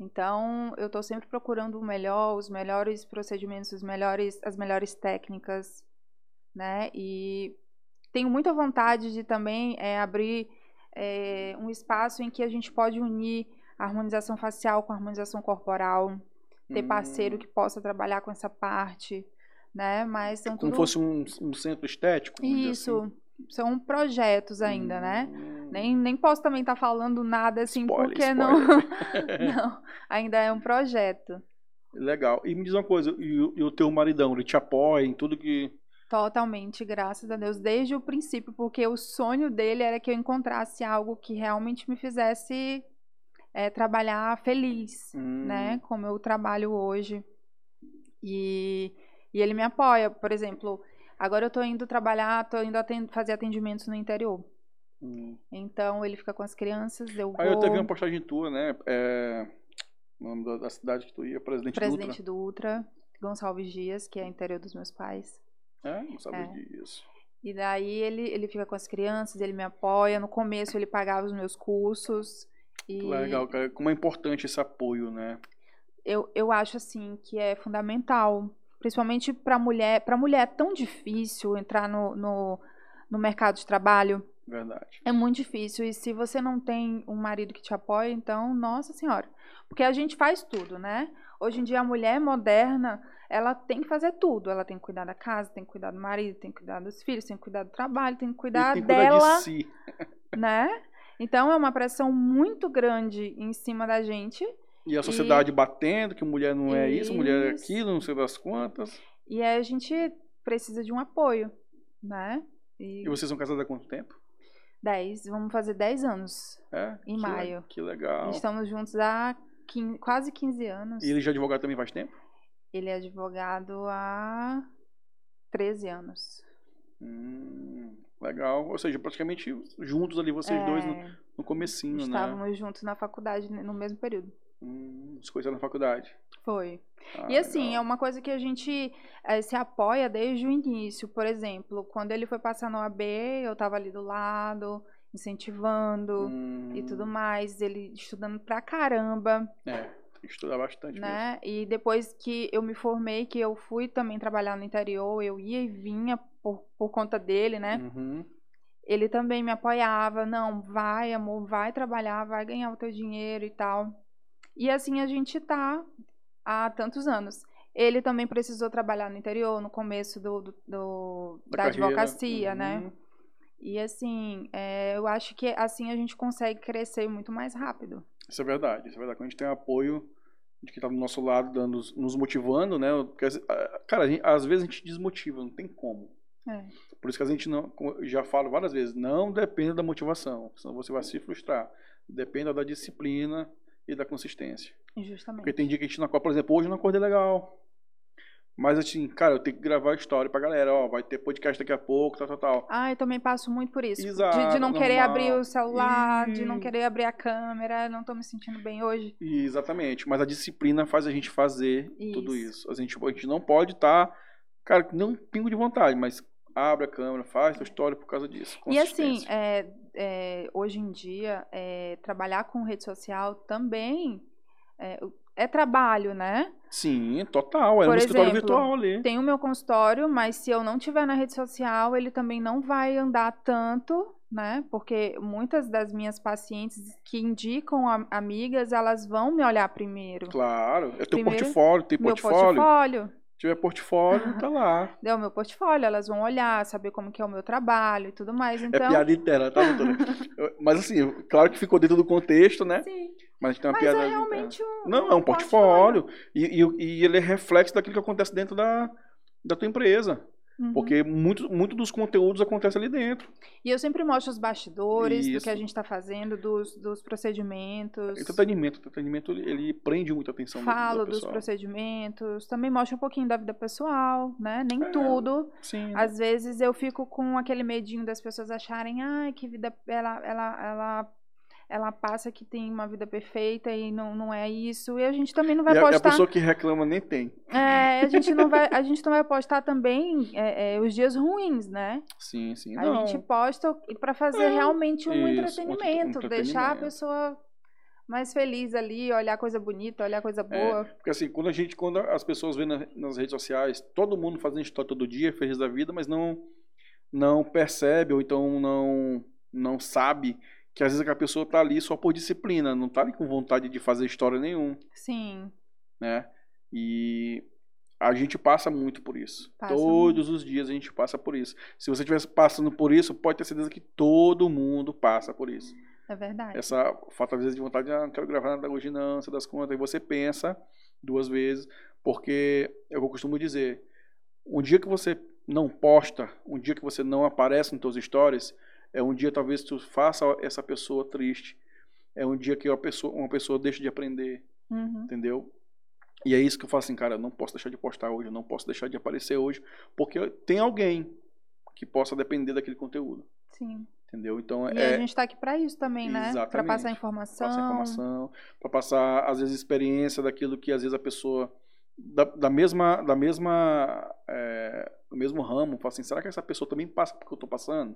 Então, eu estou sempre procurando o melhor, os melhores procedimentos, os melhores, as melhores técnicas, né? E tenho muita vontade de também é, abrir é, um espaço em que a gente pode unir a harmonização facial com a harmonização corporal, ter hum. parceiro que possa trabalhar com essa parte né? Mas são Como tudo... fosse um, um centro estético? Isso, assim. são projetos ainda, né? hum. né? Nem, nem posso também estar tá falando nada assim, spoiler, porque spoiler. não... não, ainda é um projeto. Legal. E me diz uma coisa, e, e o teu maridão, ele te apoia em tudo que... Totalmente, graças a Deus, desde o princípio, porque o sonho dele era que eu encontrasse algo que realmente me fizesse é, trabalhar feliz, hum. né? Como eu trabalho hoje. E e ele me apoia, por exemplo, agora eu tô indo trabalhar, tô indo atend fazer atendimentos no interior. Hum. Então ele fica com as crianças, eu vou... Aí eu teve uma postagem tua, né? É... O nome da, da cidade que tu ia, Presidente, Presidente do Ultra. Gonçalves Dias, que é interior dos meus pais. É, não sabia É. disso. E daí ele, ele fica com as crianças, ele me apoia. No começo ele pagava os meus cursos. E Legal, cara. Como é importante esse apoio, né? eu, eu acho assim que é fundamental. Principalmente para mulher. Para mulher é tão difícil entrar no, no, no mercado de trabalho. Verdade. É muito difícil. E se você não tem um marido que te apoia, então, nossa senhora. Porque a gente faz tudo, né? Hoje em dia, a mulher moderna, ela tem que fazer tudo. Ela tem que cuidar da casa, tem que cuidar do marido, tem que cuidar dos filhos, tem que cuidar do trabalho, tem que cuidar tem que cuidar dela, de si. né? Então, é uma pressão muito grande em cima da gente. E a sociedade batendo, que mulher não é isso, mulher é Isso. aquilo, não sei das quantas. E aí a gente precisa de um apoio, né? E vocês são casados há quanto tempo? 10, vamos fazer 10 anos. É? Em que le- maio. Que legal. Estamos juntos há 15 quase 15 anos. E ele já é advogado também faz tempo? Ele é advogado há 13 anos. Hum, legal. Ou seja, praticamente juntos ali, vocês dois no, É, no comecinho, né? Estávamos juntos na faculdade no mesmo período. Hum, se conheceram na faculdade. Foi. Ah, e assim, é legal. uma coisa que a gente eh, se apoia desde o início. Por exemplo, quando ele foi passar no AB, eu estava ali do lado, incentivando e tudo Hum, mais. Ele estudando pra caramba, É, estudar bastante mesmo. né? E depois que eu me formei, que eu fui também trabalhar no interior, eu ia e vinha por, por conta dele, né? Uhum. Ele também me apoiava. Não, vai, amor, vai trabalhar, vai ganhar o teu dinheiro e tal. E assim a gente tá há tantos anos. Ele também precisou trabalhar no interior, no começo do, do- do- Da da, advocacia, né? Uhum. E assim, é, eu acho que assim a gente consegue crescer muito mais rápido. Isso é verdade, isso é verdade. Quando a gente tem apoio de quem está do nosso lado, dando, nos motivando, né? Porque, cara, gente, às vezes a gente desmotiva, não tem como. É. Por isso que a gente não, já falo várias vezes, não dependa da motivação, senão você vai se frustrar. Dependa da disciplina e da consistência. Justamente. Porque tem dia que a gente não acorda, por exemplo, hoje eu não acordei legal. Mas assim, cara, eu tenho que gravar a história pra galera, ó, vai ter podcast daqui a pouco, tal, tal, tal. Ah, eu também passo muito por isso. Exato, de, de não normal. querer abrir o celular, e... de não querer abrir a câmera, não tô me sentindo bem hoje. Exatamente, mas a disciplina faz a gente fazer isso. tudo isso. A gente, a gente não pode estar, tá, cara, não pingo de vontade, mas abre a câmera, faz a história por causa disso. E assim, é, é, hoje em dia, é, trabalhar com rede social também é, é trabalho, né? Sim, total. É Por um exemplo, escritório virtual ali. Tem o meu consultório, mas se eu não tiver na rede social, ele também não vai andar tanto, né? Porque muitas das minhas pacientes que indicam a, amigas, elas vão me olhar primeiro. Claro. É teu primeiro, portfólio, tem portfólio. Meu portfólio. Se tiver portfólio, tá lá. Deu o meu portfólio, elas vão olhar, saber como que é o meu trabalho e tudo mais. É então... É piada interna, tá, doutora? Mas assim, claro que ficou dentro do contexto, né? Sim. Mas tem uma Mas piada. é realmente um. Não, é um portfólio. portfólio. E, e, e, ele é reflexo daquilo que acontece dentro da, da tua empresa. Uhum. Porque muito, muito dos conteúdos acontece ali dentro. E eu sempre mostro os bastidores Isso. do que a gente está fazendo, dos, dos procedimentos. Entretenimento. Entretenimento, ele, ele prende muita atenção Falo dos procedimentos. Também mostro um pouquinho da vida pessoal, né? Nem é, tudo. Sim. Às vezes eu fico com aquele medinho das pessoas acharem, ah, que vida... Ela, ela, ela ela passa que tem uma vida perfeita e não, não é isso. E a gente também não vai e postar. A, a pessoa que reclama nem tem. É, a gente não vai, a gente não vai postar também é, é, os dias ruins, né? Sim, sim. A não. gente posta para fazer é, realmente um, isso, entretenimento, um entretenimento, deixar a pessoa mais feliz ali, olhar coisa bonita, olhar coisa é, boa. É, porque assim, quando a gente, quando as pessoas vêem na, nas redes sociais, todo mundo fazendo história todo dia, feliz da vida, mas não não percebe ou então não não sabe que às vezes a pessoa tá ali só por disciplina, não tá ali com vontade de fazer história nenhum. Sim. Né? E a gente passa muito por isso. Passa Todos muito. os dias a gente passa por isso. Se você estivesse passando por isso, pode ter certeza que todo mundo passa por isso. É verdade. Essa falta às vezes de vontade, ah, não quero gravar nada hoje não, você das contas, e você pensa duas vezes, porque eu costumo dizer, um dia que você não posta, um dia que você não aparece nos seus stories, é um dia talvez tu faça essa pessoa triste. É um dia que uma pessoa, uma pessoa deixa de aprender. Uhum. Entendeu? E é isso que eu falo assim, cara, eu não posso deixar de postar hoje, eu não posso deixar de aparecer hoje, porque tem alguém que possa depender daquele conteúdo. Sim. Entendeu? Então e é... a gente está aqui para isso também, né? Para passar informação. Passar informação, para passar às vezes experiência daquilo que às vezes a pessoa da, da mesma da mesma é, do mesmo ramo, fala assim, será que essa pessoa também passa por que eu estou passando?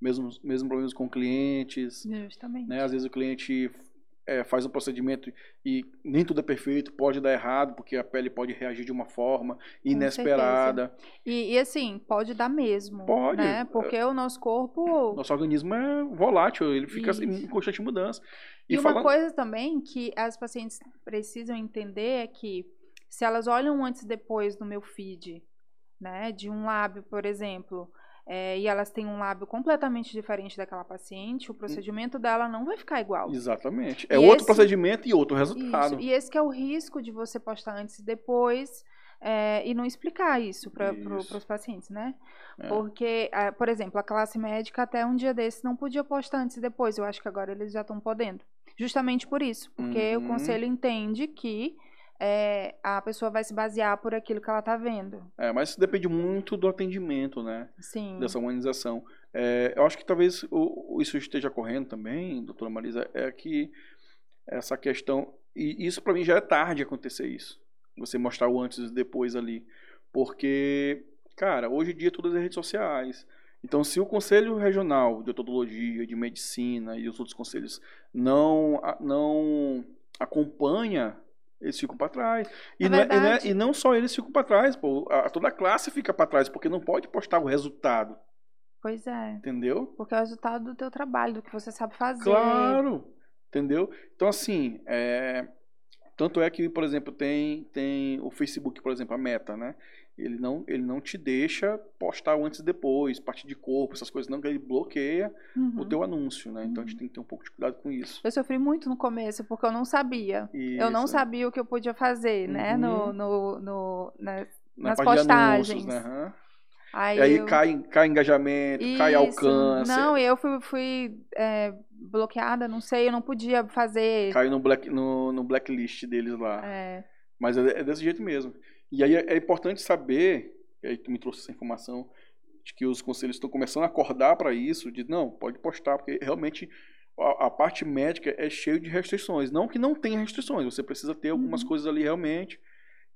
Mesmo, mesmo problemas com clientes. Justamente. Né? Às vezes o cliente é, faz um procedimento e nem tudo é perfeito, pode dar errado, porque a pele pode reagir de uma forma inesperada. E, e, assim, pode dar mesmo. Pode. Né? Porque é, o nosso corpo. Nosso organismo é volátil, ele fica Isso. em constante mudança. E, e uma coisa também que as pacientes precisam entender é que se elas olham antes e depois no meu feed, né, de um lábio, por exemplo, é, e elas têm um lábio completamente diferente daquela paciente, o procedimento dela não vai ficar igual. Exatamente. É e outro esse, procedimento e outro resultado. Isso, e esse é o risco de você postar antes e depois é, e não explicar isso para pro, os pacientes, né? É. Porque, por exemplo, a classe médica até um dia desse não podia postar antes e depois. Eu acho que agora eles já estão podendo. Justamente por isso. Porque uhum. o conselho entende que é, a pessoa vai se basear por aquilo que ela está vendo. É, mas depende muito do atendimento, né? Sim. Dessa humanização. É, eu acho que talvez o, isso esteja correndo também, doutora Marisa, é que essa questão. E isso para mim já é tarde acontecer isso. Você mostrar o antes e depois ali. Porque, cara, hoje em dia todas as redes sociais. Então, se o Conselho Regional de Odontologia, de Medicina e os outros conselhos não, não acompanha eles ficam para trás. E, é não, é, e, não é, e, não só eles ficam para trás, pô, a, toda a classe fica para trás, porque não pode postar o resultado. Pois é. Entendeu? Porque é o resultado do teu trabalho, do que você sabe fazer. Claro. Entendeu? Então, assim, é... tanto é que, por exemplo, tem, tem o Facebook, por exemplo, a Meta, né? Ele não, ele não te deixa postar antes e depois, parte de corpo, essas coisas não, ele bloqueia uhum. o teu anúncio, né? Então a gente uhum. tem que ter um pouco de cuidado com isso. Eu sofri muito no começo, porque eu não sabia. Isso. Eu não sabia o que eu podia fazer, né? No, uhum. no, no, nas, Na nas postagens. Anúncios, né? Uhum. Aí, aí eu... cai, cai engajamento, Isso. cai alcance. Não, eu fui, fui é, bloqueada, não sei, eu não podia fazer. Caiu no, black, no, no blacklist deles lá. É. Mas é, é, desse jeito mesmo. E aí é, é importante saber, e aí tu me trouxe essa informação, de que os conselhos estão começando a acordar para isso, de não, pode postar, porque realmente a, a, parte médica é cheio de restrições. Não que não tenha restrições, você precisa ter algumas uhum. coisas ali realmente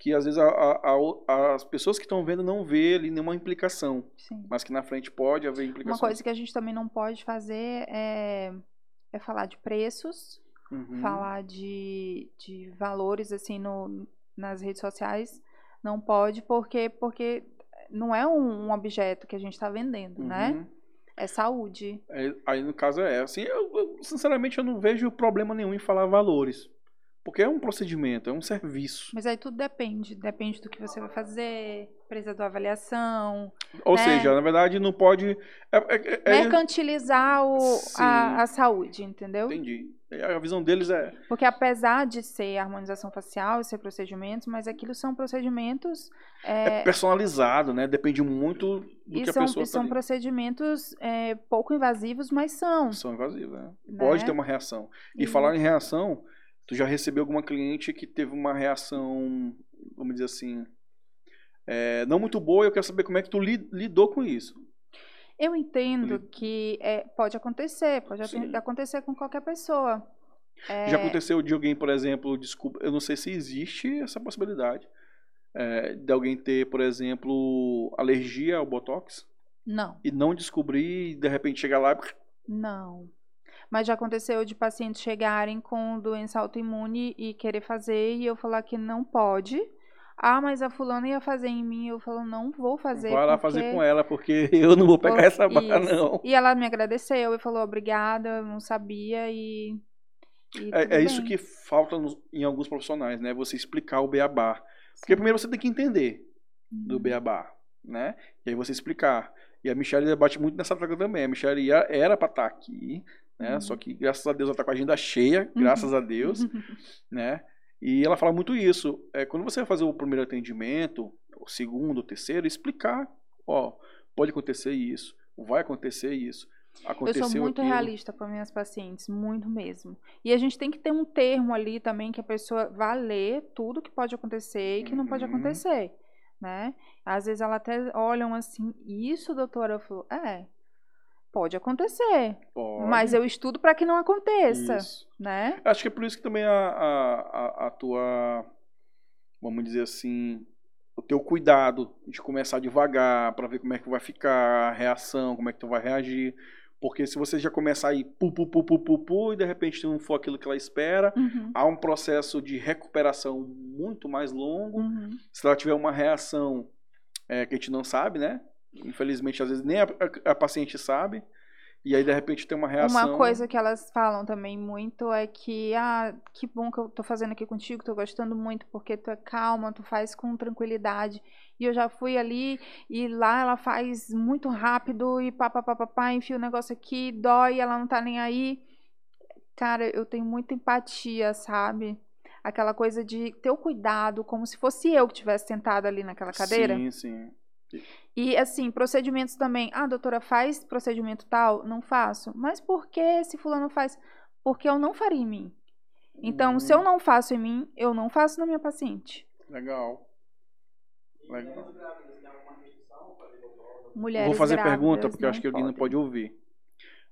que às vezes a, a, as pessoas que estão vendo não vê ali nenhuma implicação, Sim. mas que na frente pode haver implicação. Uma coisa que a gente também não pode fazer é, é falar de preços, uhum. falar de, de valores assim no, nas redes sociais, não pode porque porque não é um, um objeto que a gente está vendendo, né? uhum. né? É saúde. É, aí no caso é assim, eu, eu, sinceramente eu não vejo problema nenhum em falar valores. Porque é um procedimento, é um serviço. Mas aí tudo depende. Depende do que você vai fazer, empresa da avaliação. Ou né? seja, na verdade, não pode. É, é, é... Mercantilizar o, a, a, saúde, entendeu? Entendi. A visão deles é. Porque apesar de ser harmonização facial e ser procedimentos, mas aquilo são procedimentos. É, é personalizado, né? Depende muito do que são, a pessoa. E tá são procedimentos é, pouco invasivos, mas são. São invasivos, né? Pode né? ter uma reação. E, e falar em reação Tu já recebeu alguma cliente que teve uma reação, vamos dizer assim, é, não muito boa? Eu quero saber como é que tu lidou com isso. Eu entendo que é, pode acontecer, pode Sim. acontecer com qualquer pessoa. É... Já aconteceu de alguém, por exemplo, desculpa, eu não sei se existe essa possibilidade é, de alguém ter, por exemplo, alergia ao botox? Não. E não descobrir e de repente chegar lá. Não. Mas já aconteceu de pacientes chegarem com doença autoimune e querer fazer e eu falar que não pode. Ah, mas a fulana ia fazer em mim. Eu falo, não vou fazer. Vai lá porque... fazer com ela, porque eu não vou pegar essa barra, não. E ela me agradeceu e falou, obrigada, não sabia e. e é, é isso que falta nos, em alguns profissionais, né? Você explicar o beabá. Porque primeiro você tem que entender uhum. do beabá, né? E aí você explicar. E a Michelle debate muito nessa troca também. A Michelle era para estar tá aqui, né? Uhum. Só que graças a Deus ela está com a agenda cheia, uhum. graças a Deus, né? E ela fala muito isso. É, quando você vai fazer o primeiro atendimento, o segundo, o terceiro, explicar, ó, pode acontecer isso, vai acontecer isso. Aconteceu eu sou muito aquilo. realista com minhas pacientes, muito mesmo. E a gente tem que ter um termo ali também que a pessoa vá ler tudo que pode acontecer e que uhum. não pode uhum. acontecer, né? Às vezes ela até olham assim, isso, doutora, eu falo, é, Pode acontecer. Pode. Mas eu estudo para que não aconteça, isso. né? Acho que é por isso que também a, a, a, tua, vamos dizer assim, o teu cuidado de começar devagar para ver como é que vai ficar a reação, como é que tu vai reagir. Porque se você já começar a ir pu, pu, pu, pu, pu, pu e de repente não for aquilo que ela espera, uhum. há um processo de recuperação muito mais longo. Uhum. Se ela tiver uma reação é, que a gente não sabe, né? Infelizmente, às vezes nem a, a, a, paciente sabe. E aí, de repente, tem uma reação. Uma coisa que elas falam também muito é que, ah, que bom que eu tô fazendo aqui contigo, tô gostando muito, porque tu é calma, tu faz com tranquilidade. E eu já fui ali, e lá ela faz muito rápido, e pá, pá, pá, pá, pá enfia o negócio aqui, dói, ela não tá nem aí. Cara, eu tenho muita empatia, sabe? Aquela coisa de ter o cuidado, como se fosse eu que tivesse sentado ali naquela cadeira. Sim, sim. E assim, procedimentos também. Ah, doutora, faz procedimento tal? Não faço. Mas por que se fulano faz? Porque eu não faria em mim. Então, hum. se eu hum. não faço em mim, eu não faço na minha paciente. Legal. Legal. Mulheres Vou fazer pergunta porque eu acho que alguém não pode ouvir.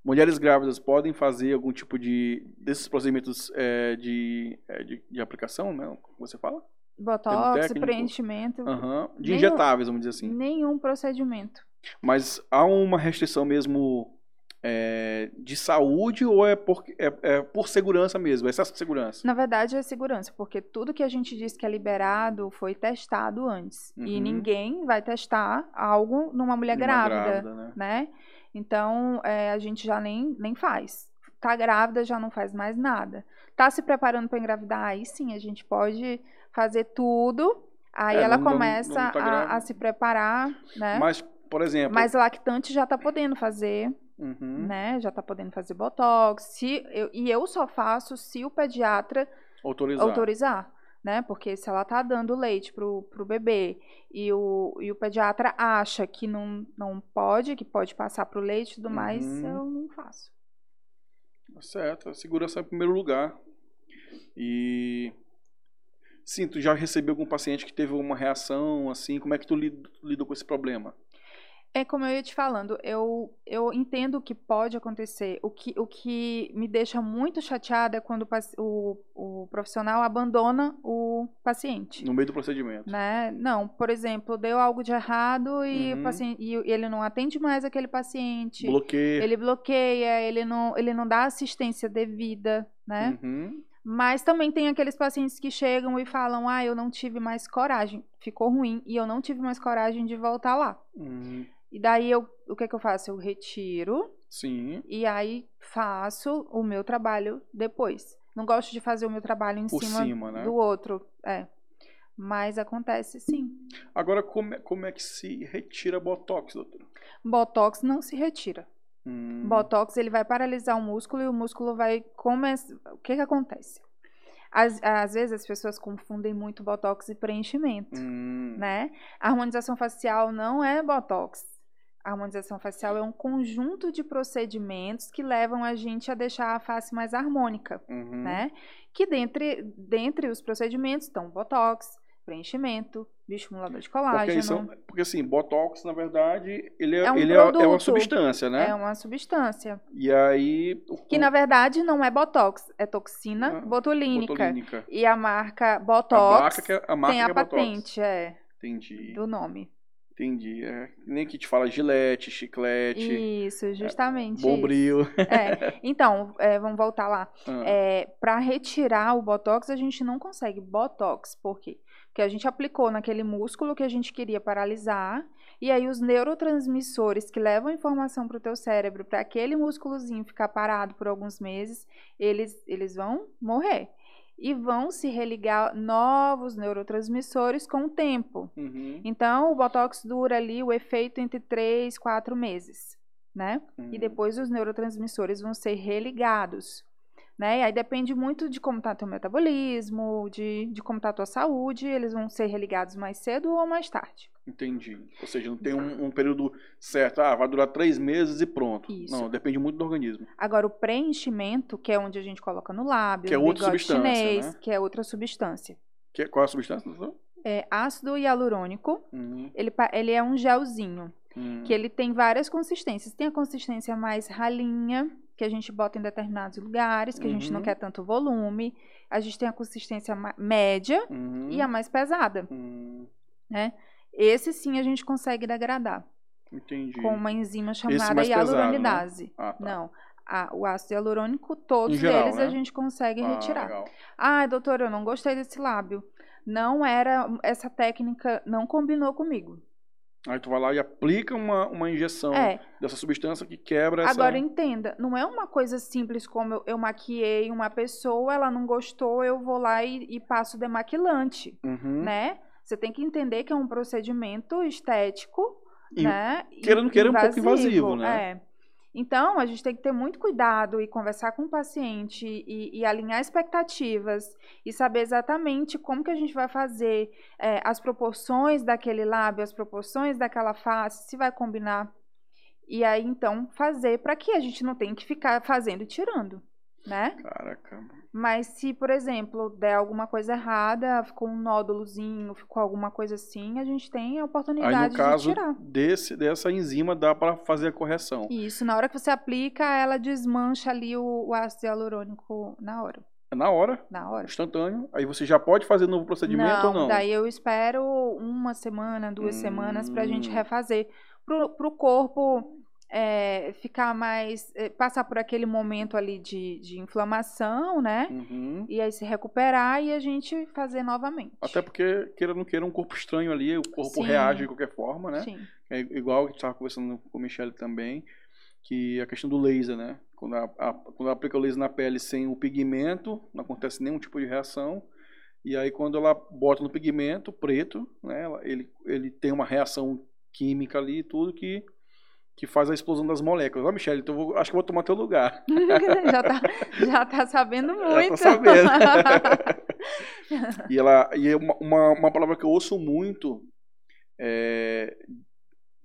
Mulheres grávidas podem fazer algum tipo de desses procedimentos é, de, é, de, de aplicação, né? Como você fala? Botox, preenchimento. Uhum. De nenhum, injetáveis, vamos dizer assim. Nenhum procedimento. Mas há uma restrição mesmo é, de saúde ou é por, é, é por segurança mesmo? É excesso de segurança? Na verdade é segurança, porque tudo que a gente diz que é liberado foi testado antes. Uhum. E ninguém vai testar algo numa mulher grávida, grávida, né? né? Então é, a gente já nem, nem faz. Tá grávida, já não faz mais nada. Tá se preparando para engravidar? Aí sim, a gente pode fazer tudo, Aí É, ela não- não- começa não tá a, a se preparar, né? Mas, por exemplo. Mas lactante já tá podendo fazer, Uhum, né? Já tá podendo fazer botox. Se, eu- e eu só faço se o pediatra Autorizar. autorizar, né? Porque se ela tá dando leite pro, pro bebê e o, e o pediatra acha que não, não pode, que pode passar pro leite e tudo mais, Uhum. eu não faço. Tá Certo, a segurança é em primeiro lugar. E. Sim, tu já recebeu algum paciente que teve uma reação, assim, como é que tu lid- lidou com esse problema? É como eu ia te falando, eu, eu entendo o que pode acontecer. O que, o que me deixa muito chateada é quando o, o, o profissional abandona o paciente. No meio do procedimento. Né? Não, por exemplo, deu algo de errado e, Uhum. o paciente, e ele não atende mais aquele paciente. Bloqueio. Ele bloqueia, ele não, ele não dá assistência devida, né? Uhum. Mas também tem aqueles pacientes que chegam e falam: Ah, eu não tive mais coragem, ficou ruim e eu não tive mais coragem de voltar lá. Uhum. E daí eu, o que, que eu faço? Eu retiro Sim. e aí faço o meu trabalho depois. Não gosto de fazer o meu trabalho em Por cima, cima, né? do outro. É. Mas acontece sim. Agora, como é, como é que se retira Botox, doutor? Botox não se retira. Hum, Botox ele vai paralisar o músculo e o músculo vai começar. O que que acontece? Às, às vezes as pessoas confundem muito Botox e preenchimento, hum, né? A harmonização facial não é Botox. A harmonização facial é um conjunto de procedimentos que levam a gente a deixar a face mais harmônica, uhum. né? Que dentre, dentre os procedimentos estão Botox, preenchimento, bioestimulador de Porque, colágeno. isso, é porque assim, Botox, na verdade, ele é, É um ele é, é uma produto. substância, né? É uma substância. E aí... Que na verdade não é Botox, é toxina Ah, botulínica. botulínica. E a marca A Botox marca que é, a marca tem a é Botox. patente, é, Entendi. do nome. Entendi. É, nem que te fala gilete, chiclete, Isso, justamente. bombril. isso. É. Então, é, vamos voltar lá. Ah, É, para retirar o Botox, a gente não consegue Botox. Por quê? Porque a gente aplicou naquele músculo que a gente queria paralisar. E aí os neurotransmissores que levam informação para o teu cérebro para aquele músculozinho ficar parado por alguns meses, eles, eles vão morrer. E vão se religar novos neurotransmissores com o tempo. uhum, Então, o Botox dura ali o efeito entre 3, 4 meses, né? E uhum. depois os neurotransmissores vão ser religados. Né? E aí depende muito de como está teu metabolismo, de, de como está a tua saúde, eles vão ser religados mais cedo ou mais tarde. Entendi. Ou seja, não tem um, um período certo. Ah, vai durar três meses e pronto. Isso. Não, depende muito do organismo. Agora, o preenchimento, que é onde a gente coloca no lábio, Que é outra substância, chinês, né? que é outra substância. Que, qual é a substância? É ácido hialurônico, Uhum, ele, ele é um gelzinho, uhum. que ele tem várias consistências. Tem a consistência mais ralinha, que a gente bota em determinados lugares, que a gente não Uhum. quer tanto volume. A gente tem a consistência média Uhum, e a mais pesada, uhum. né? Esse sim a gente consegue degradar Entendi. com uma enzima chamada pesado, né? hialuronidase. Ah, tá. Não, a- o ácido hialurônico, todos geral, eles né? a gente consegue Ah, retirar. legal. Ah, doutora, eu não gostei desse lábio. Não era, essa técnica não combinou comigo. Aí tu vai lá e aplica uma, uma injeção É, dessa substância que quebra essa... agora entenda, não é uma coisa simples como eu, eu maquiei uma pessoa, ela não gostou, eu vou lá e, e passo demaquilante, Uhum. né? Você tem que entender que é um procedimento estético, E né? queira ou não queira, é um pouco invasivo, né? É. Então, a gente tem que ter muito cuidado e conversar com o paciente e, e alinhar expectativas e saber exatamente como que a gente vai fazer é, as proporções daquele lábio, as proporções daquela face, se vai combinar. E aí, então, fazer para que a gente não tenha que ficar fazendo e tirando, né? Caraca. Mas se, por exemplo, der alguma coisa errada, ficou um nódulozinho, ficou alguma coisa assim, a gente tem a Aí, oportunidade no caso de tirar. desse, dessa enzima, dá para fazer a correção. Isso, na hora que você aplica, ela desmancha ali o, o ácido hialurônico na hora. É na hora, Na hora. instantâneo. Aí você já pode fazer novo procedimento ou não? daí eu espero uma semana, duas semanas pra gente Hum. refazer. Pro, pro corpo é, ficar mais. é, passar por aquele momento ali de, de inflamação, né? Uhum. E aí se recuperar e a gente fazer novamente. Até porque, queira ou não queira, um corpo estranho ali, o corpo Sim. reage de qualquer forma, né? Sim. É igual a gente estava conversando com o Michele também, que a questão do laser, né? Quando, a, a- quando aplica o laser na pele sem o pigmento, não acontece nenhum tipo de reação. E aí quando ela bota no pigmento preto, né, ele, ele tem uma reação química ali e tudo que que faz a explosão das moléculas. Ó, Michelle, então vou, acho que vou tomar teu lugar. já, tá, já tá sabendo muito. Já tá sabendo. e ela, e é uma, uma palavra que eu ouço muito, é,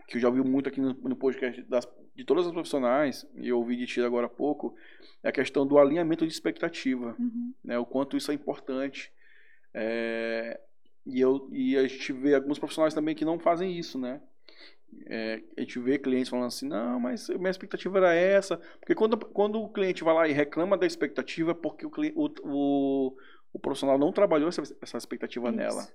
que eu já ouvi muito aqui no, no podcast das, de todas as profissionais, e eu ouvi de ti agora há pouco, é a questão do alinhamento de expectativa. Uhum. Né, o quanto isso é importante. É, e, eu, e a gente vê alguns profissionais também que não fazem isso, né? É, a gente vê clientes falando assim, não, mas minha expectativa era essa. Porque quando, quando o cliente vai lá e reclama da expectativa, é porque o, o, o, o profissional não trabalhou essa, essa expectativa Isso. nela.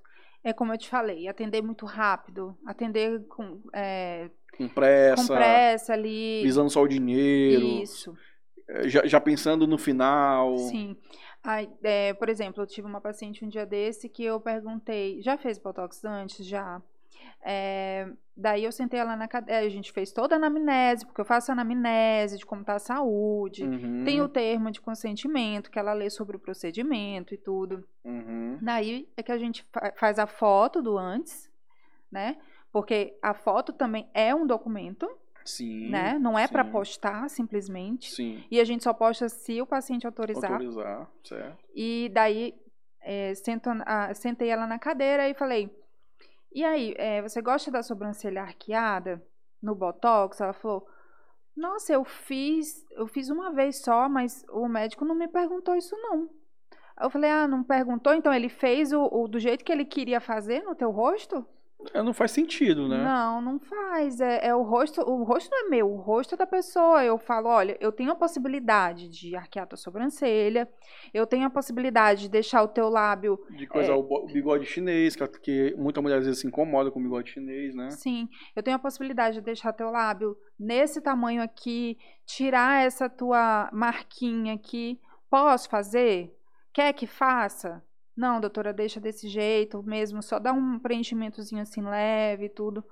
É como eu te falei, atender muito rápido, atender com, é, com pressa, com pressa ali. Visando só o dinheiro. Isso. É, já, já pensando no final. Sim. Aí, é, por exemplo, eu tive uma paciente um dia desse que eu perguntei, já fez Botox antes? Já. É, daí eu sentei ela na cadeira, a gente fez toda a anamnese, porque eu faço anamnese de como está a saúde, uhum. tem o termo de consentimento, que ela lê sobre o procedimento e tudo. Uhum. Daí é que a gente faz a foto do antes, né? Porque a foto também é um documento. Sim. Né? Não é para postar simplesmente. Sim. E a gente só posta se o paciente autorizar. Autorizar, certo. E daí é, sento, a, sentei ela na cadeira e falei: e aí, é, você gosta da sobrancelha arqueada no Botox? Ela falou, nossa, eu fiz, eu fiz uma vez só, mas o médico não me perguntou isso não. Eu falei, ah, não perguntou? Então ele fez o, o do jeito que ele queria fazer no teu rosto? É, não faz sentido, né? Não, não faz. É, é, o rosto. O rosto não é meu, o rosto é da pessoa. Eu falo, olha, eu tenho a possibilidade de arquear tua sobrancelha, eu tenho a possibilidade de deixar o teu lábio. De coisar é, o bigode chinês, que muita mulher às vezes se incomoda com o bigode chinês, né? Sim, eu tenho a possibilidade de deixar teu lábio nesse tamanho aqui, tirar essa tua marquinha aqui. Posso fazer? Quer que faça? Não, doutora, deixa desse jeito mesmo, só dá um preenchimentozinho assim leve e tudo.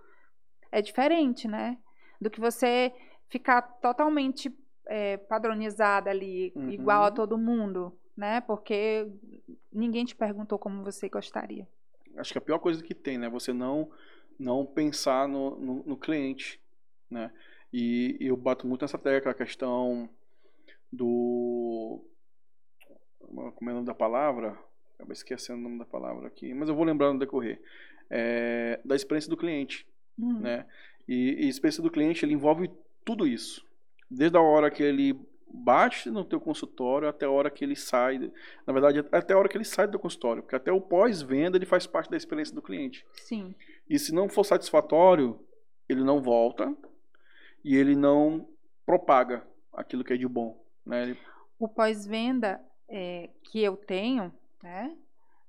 É diferente, né? Do que você ficar totalmente é, padronizada ali, uhum. igual a todo mundo, né? Porque ninguém te perguntou como você gostaria. Acho que a pior coisa que tem, né? Você não, não pensar no, no, no cliente, né? E, e eu bato muito nessa tecla, a questão do... Como é o nome da palavra? Acabei esquecendo o nome da palavra aqui, mas eu vou lembrar no decorrer. É, da experiência do cliente. Uhum. Né? E, e a experiência do cliente ele envolve tudo isso. Desde a hora que ele bate no teu consultório até a hora que ele sai. Na verdade, até a hora que ele sai do consultório. Porque até o pós-venda ele faz parte da experiência do cliente. Sim. E se não for satisfatório, ele não volta e ele não propaga aquilo que é de bom. Né? Ele... O pós-venda é, que eu tenho, né,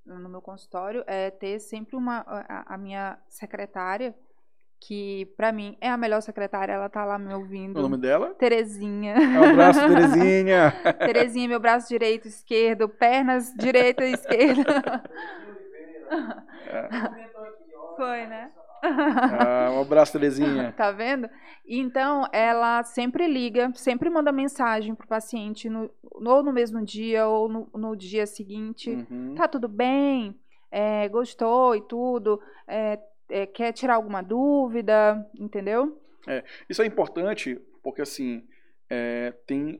no meu consultório, é ter sempre uma a, a minha secretária que para mim é a melhor secretária, ela tá lá me ouvindo. O nome dela? Terezinha. Um abraço, Terezinha. Terezinha, meu braço direito, esquerdo, pernas direita e esquerda. É. Foi, né? Ah, um abraço, Terezinha. tá vendo? Então, ela sempre liga, sempre manda mensagem pro paciente, no, ou no mesmo dia, ou no, no dia seguinte. Uhum. Tá tudo bem? É, gostou e tudo? É, é, quer tirar alguma dúvida? Entendeu? É, isso é importante, porque assim, é, tem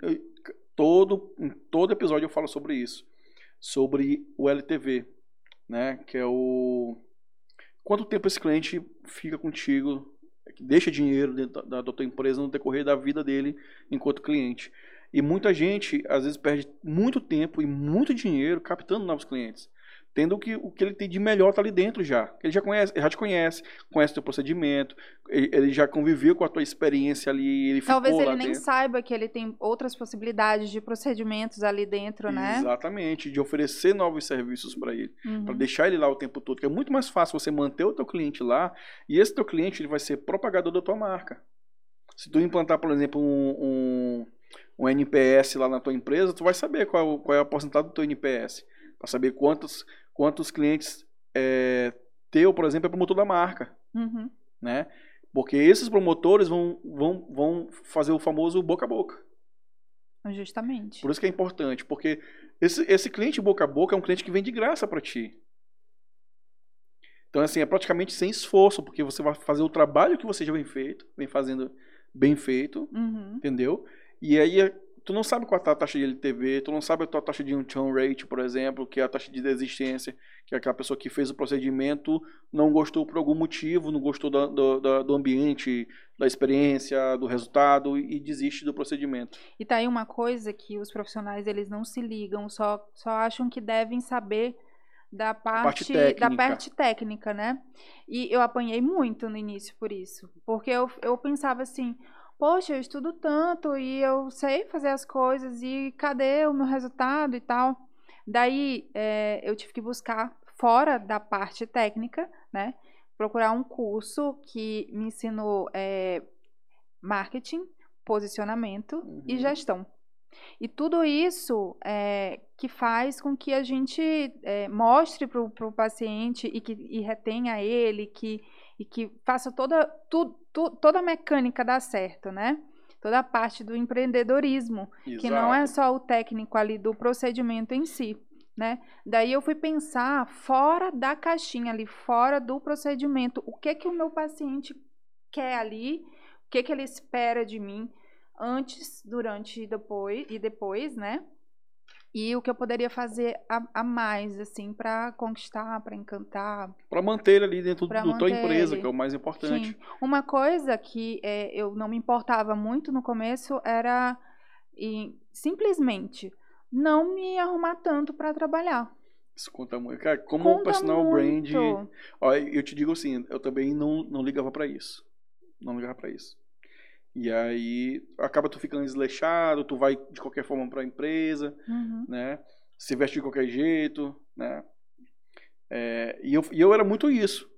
todo, em todo episódio eu falo sobre isso. Sobre o LTV, né? Que é o quanto tempo esse cliente fica contigo, deixa dinheiro dentro da, da tua empresa no decorrer da vida dele enquanto cliente. E muita gente, às vezes, perde muito tempo e muito dinheiro captando novos clientes tendo o que, o que ele tem de melhor tá ali dentro já. Ele já conhece, já te conhece, conhece o teu procedimento, ele, ele, já conviveu com a tua experiência ali, ele Talvez ele nem dentro. saiba que ele tem outras possibilidades de procedimentos ali dentro, né? Exatamente, de oferecer novos serviços para ele, uhum. para deixar ele lá o tempo todo, que é muito mais fácil você manter o teu cliente lá e esse teu cliente ele vai ser propagador da tua marca. Se tu implantar, por exemplo, um, um, um NPS lá na tua empresa, tu vai saber qual, qual é a porcentagem do teu NPS para saber quantos, quantos clientes é, teu, por exemplo, é promotor da marca. Uhum. Né? Porque esses promotores vão, vão, vão fazer o famoso boca a boca. Justamente. Por isso que é importante, porque esse, esse cliente boca a boca é um cliente que vem de graça para ti. Então, assim, é praticamente sem esforço, porque você vai fazer o trabalho que você já vem feito, vem fazendo bem feito, Uhum. entendeu? E aí, é- tu não sabe qual é a taxa de LTV, tu não sabe a tua taxa de churn rate, por exemplo, que é a taxa de desistência, que é aquela pessoa que fez o procedimento, não gostou por algum motivo, não gostou do, da- do ambiente, da experiência, do resultado e desiste do procedimento. E tá aí uma coisa que os profissionais eles não se ligam, só, só acham que devem saber da parte parte, da técnica. parte técnica, né? E eu apanhei muito no início por isso, porque eu, eu pensava assim, poxa, eu estudo tanto e eu sei fazer as coisas e cadê o meu resultado e tal. Daí eh, eu tive que buscar fora da parte técnica, né? Procurar um curso que me ensinou eh, marketing, posicionamento e Uhum. gestão. E tudo isso é, que faz com que a gente é, mostre para o paciente e que e retenha ele, que, e que faça toda, tu, tu- toda a mecânica dar certo, né? Toda a parte do empreendedorismo, que não é só o técnico ali do procedimento em si, né? Daí eu fui pensar fora da caixinha ali, fora do procedimento, o que que o meu paciente quer ali, o que que ele espera de mim antes, durante e depois, e depois, né? E o que eu poderia fazer a, a mais, assim, para conquistar, para encantar, Para manter ele ali dentro da tua empresa, ele. que é o mais importante. Sim. Uma coisa que é, eu não me importava muito no começo era e, simplesmente não me arrumar tanto para trabalhar. Isso conta muito. Cara, como Conta personal brand, muito. Ó, eu te digo assim, eu também não, não ligava pra isso. Não ligava pra isso. E aí acaba tu ficando desleixado, tu vai de qualquer forma pra empresa, Uhum. né? Se veste de qualquer jeito, né? É, e, eu, e eu era muito isso.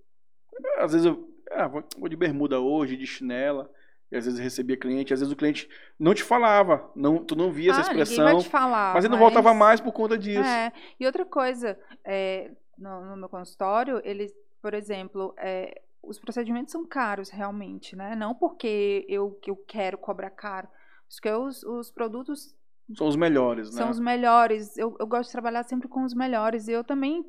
Às vezes eu ah, vou de bermuda hoje, de chinela. E às vezes recebia cliente, às vezes o cliente não te falava, não, tu não via essa Ah, ninguém expressão, vai te falar, mas ele não voltava mais por conta disso. É, e outra coisa, é, no, no meu consultório, eles, por exemplo, é, os procedimentos são caros realmente, né? Não porque eu, eu quero cobrar caro, porque os, os produtos São os melhores, né? são os melhores. Eu, eu gosto de trabalhar sempre com os melhores. E eu também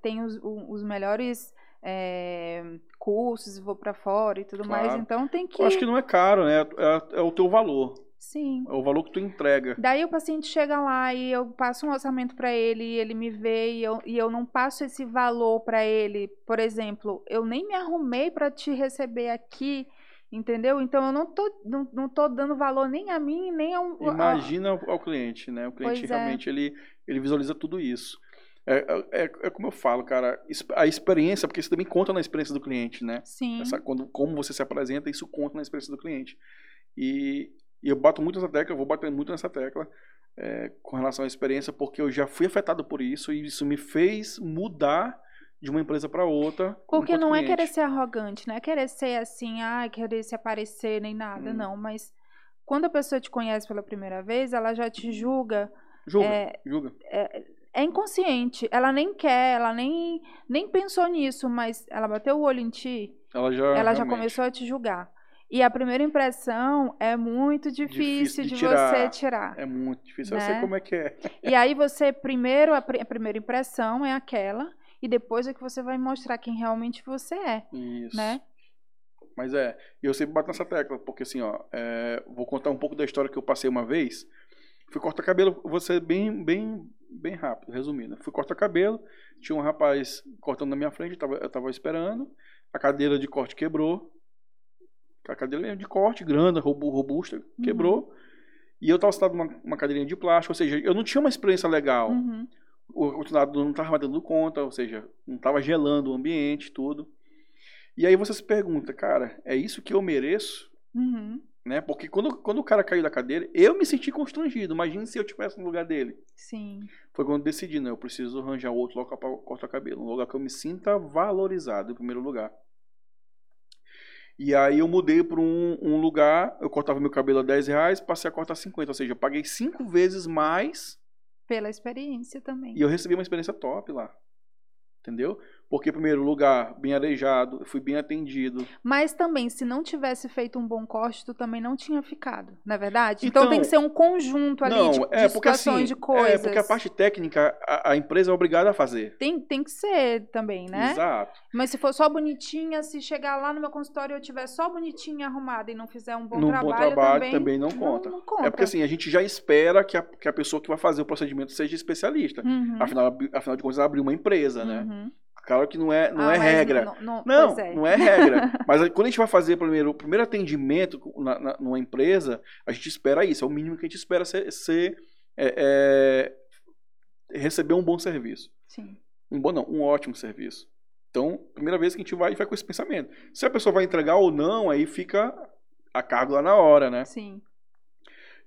tenho os, os melhores é, cursos, vou para fora e tudo mais. Claro. Então tem que. Eu acho que não é caro, né? É, é o teu valor. Sim. É o valor que tu entrega. Daí o paciente chega lá e eu passo um orçamento para ele e ele me vê e eu, e eu não passo esse valor para ele. Por exemplo, eu nem me arrumei para te receber aqui, entendeu? Então eu não tô, não, não tô dando valor nem a mim, nem ao. Imagina ao, ao cliente, né? O cliente Pois é. realmente ele, ele visualiza tudo isso. É, é, é como eu falo, cara, a experiência, porque isso também conta na experiência do cliente, né? Sim. Essa, quando, como você se apresenta, isso conta na experiência do cliente. E, e eu bato muito nessa tecla, eu vou bater muito nessa tecla é, com relação à experiência, porque eu já fui afetado por isso e isso me fez mudar de uma empresa para outra. Porque não é cliente. querer ser arrogante, não é querer ser assim, ah, querer se aparecer nem nada, Hum. não. Mas quando a pessoa te conhece pela primeira vez, ela já te julga. Julga, é, julga. É inconsciente. Ela nem quer, ela nem, nem pensou nisso, mas ela bateu o olho em ti, Ela já, ela já começou a te julgar. E a primeira impressão é muito difícil, Difícil de de, tirar. você tirar. É muito difícil. Eu sei Né? como é que é. E aí você, primeiro, a, pri- a primeira impressão é aquela, e depois é que você vai mostrar quem realmente você é, Isso. né? Mas é, eu sempre bato nessa tecla, porque assim, ó, é, vou contar um pouco da história que eu passei uma vez. Fui cortar cabelo, vou ser bem, bem, bem rápido, resumindo. Fui cortar cabelo, tinha um rapaz cortando na minha frente, eu tava, eu tava esperando, a cadeira de corte quebrou. A cadeira mesmo de corte, grande, robu- robusta, quebrou. E eu tava sentado numa uma cadeirinha de plástico, ou seja, eu não tinha uma experiência legal. Uhum. o ar-condicionado não estava dando conta, ou seja, não estava gelando o ambiente, tudo. E aí você se pergunta, cara, é isso que eu mereço? Uhum. Né? Porque quando, quando o cara caiu da cadeira, eu me senti constrangido. Imagina se eu estivesse no lugar dele. Sim. Foi quando eu decidi, né? Eu preciso arranjar outro local para cortar cabelo. Um lugar que eu me sinta valorizado, em primeiro lugar. E aí eu mudei para um, um lugar, eu cortava meu cabelo a 10 reais, passei a cortar 50. Ou seja, eu paguei cinco vezes mais Pela experiência também. E eu recebi uma experiência top lá. Entendeu? Porque, primeiro lugar, bem arejado, eu fui bem atendido. Mas também, se não tivesse feito um bom corte, tu também não tinha ficado, não é verdade? Então, então tem que ser um conjunto ali não, de, é, de porque, situações, assim, de coisas. É, porque a parte técnica, a, a, empresa é obrigada a fazer. Tem, tem que ser também, né? Exato. Mas se for só bonitinha, se chegar lá no meu consultório e eu tiver só bonitinha, arrumada e não fizer um bom Num trabalho, bom trabalho também, também não, conta. Não, não conta. É porque assim, a gente já espera que a, que a pessoa que vai fazer o procedimento seja especialista. Uhum. Afinal, afinal de contas, ela abriu uma empresa, né? Uhum. Claro que não é, não ah, é regra. Não, não, não, é. não é regra. mas quando a gente vai fazer primeiro, o primeiro atendimento na, na, numa empresa, a gente espera isso. É o mínimo que a gente espera ser, ser é, é, receber um bom serviço. Sim. Um bom não, um ótimo serviço. Então, primeira vez que a gente vai, vai com esse pensamento. Se a pessoa vai entregar ou não, aí fica a cargo lá na hora, né? Sim.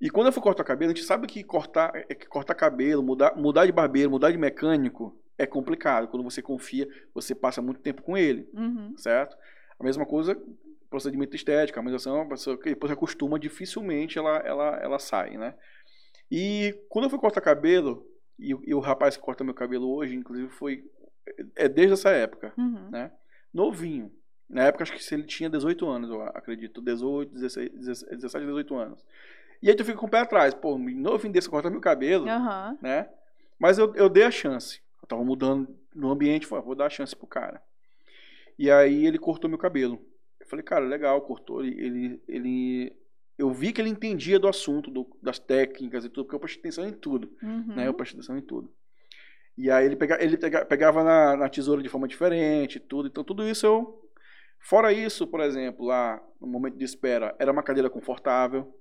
E quando eu for cortar cabelo, a gente sabe que cortar, é que cortar cabelo, mudar, mudar de barbeiro, mudar de mecânico, é complicado. Quando você confia, você passa muito tempo com ele, uhum. certo? A mesma coisa, procedimento estético, a harmonização, a pessoa que depois acostuma, dificilmente ela, ela, ela sai, né? E quando eu fui cortar cabelo, e, e, o rapaz que corta meu cabelo hoje, inclusive, foi é desde essa época, uhum. né? Novinho. Na época, acho que ele tinha 18 anos, eu acredito. 18, 16, 17, 18 anos. E aí tu fica com o pé atrás. Pô, novinho desse corta meu cabelo, uhum. né? Mas eu, eu dei a chance. Eu tava mudando no ambiente, falei, vou dar a chance pro cara. E aí ele cortou meu cabelo. Eu falei, cara, legal, cortou. Ele, ele, eu vi que ele entendia do assunto, do, das técnicas e tudo, porque eu prestei atenção em tudo. Uhum. Né? Eu prestei atenção em tudo. E aí ele, pega, ele pega, pegava na, na, tesoura de forma diferente, tudo. Então tudo isso eu. Fora isso, por exemplo, lá no momento de espera, era uma cadeira confortável.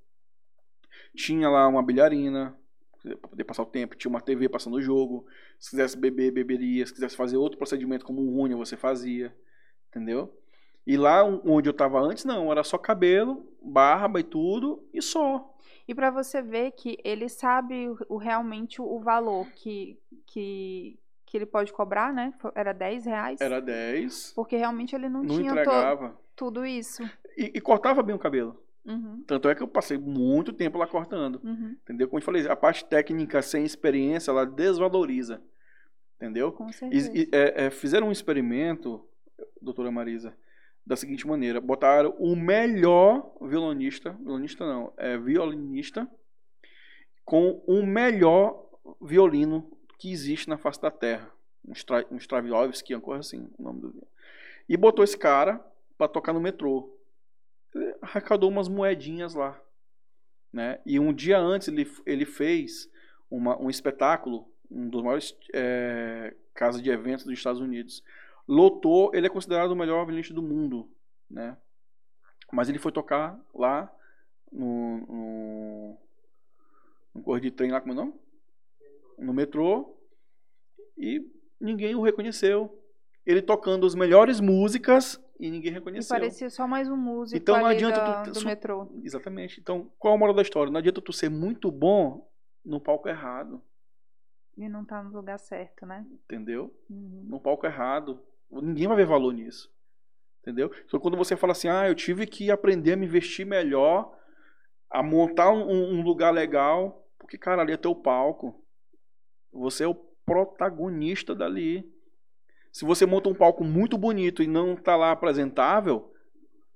Tinha lá uma bilharina, para poder passar o tempo. Tinha uma TV passando o jogo. Se quisesse beber, beberia. Se quisesse fazer outro procedimento como um unha, você fazia. Entendeu? E lá onde eu estava antes, não. Era só cabelo, barba e tudo, e só. E para você ver que ele sabe o, realmente o valor que, que, que ele pode cobrar, né? Era 10 reais? Era 10. Porque realmente ele não, não tinha entregava. tudo isso. E, e cortava bem o cabelo. Uhum. Tanto é que eu passei muito tempo lá cortando. Uhum. Entendeu? Como eu falei, a parte técnica sem experiência, ela desvaloriza. Entendeu? Com certeza. E, e, é, é, fizeram um experimento, doutora Marisa, da seguinte maneira: botaram o melhor violonista, violonista não, é violinista, com o melhor violino que existe na face da Terra. Um, Stra um Stravinsky, uma coisa assim, o nome do E botou esse cara para tocar no metrô arrecadou umas moedinhas lá. Né? E um dia antes ele, ele fez uma, um espetáculo, um dos maiores é, casas de eventos dos Estados Unidos. Lotou, ele é considerado o melhor violinista do mundo. Né? Mas ele foi tocar lá no, no, no corredor de trem lá, como é o nome? No metrô. E ninguém o reconheceu. Ele tocando as melhores músicas e ninguém reconheceu. E parecia só mais um músico então, não adianta da, tu, do metrô. Exatamente. Então, qual é a moral da história? Não adianta tu ser muito bom no palco errado. E não tá no lugar certo, né? Entendeu? Uhum. No palco errado. Ninguém vai ver valor nisso. Entendeu? Então, quando você fala assim, ah, eu tive que aprender a me vestir melhor, a montar um, um lugar legal, porque, cara, ali é teu palco. Você é o protagonista dali. Se você monta um palco muito bonito e não está lá apresentável,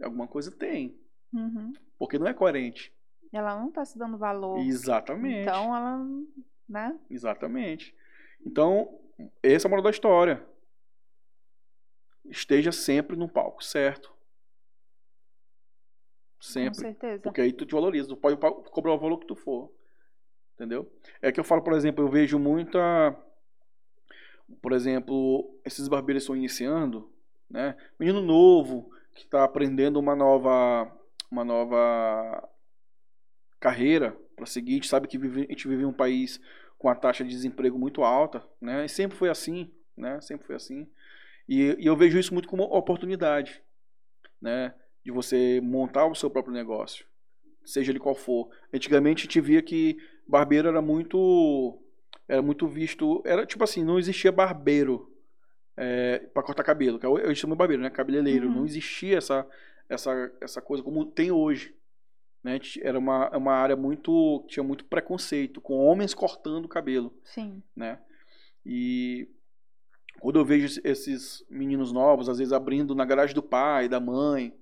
alguma coisa tem. Uhum. Porque não é coerente. Ela não está se dando valor. Exatamente. Então ela. Né? Exatamente. Então, essa é a moral da história. Esteja sempre no palco certo. Sempre. Com certeza. Porque aí tu te valoriza. Tu pode cobrar o valor que tu for. Entendeu? É que eu falo, por exemplo, eu vejo muita por exemplo, esses barbeiros estão iniciando, né? Menino novo que está aprendendo uma nova, uma nova carreira para seguir. A gente sabe que vive, a gente vive em um país com a taxa de desemprego muito alta, né? E sempre foi assim, né? Sempre foi assim. E, e eu vejo isso muito como oportunidade, né? De você montar o seu próprio negócio, seja ele qual for. Antigamente a gente via que barbeiro era muito era muito visto. Era tipo assim, não existia barbeiro é, para cortar cabelo. Que eu chamo barbeiro, né? Cabeleireiro. Uhum. Não existia essa, essa, essa coisa como tem hoje. Né? Era uma, uma área muito. tinha muito preconceito, com homens cortando cabelo. Sim. Né? E quando eu vejo esses meninos novos, às vezes abrindo na garagem do pai, da mãe,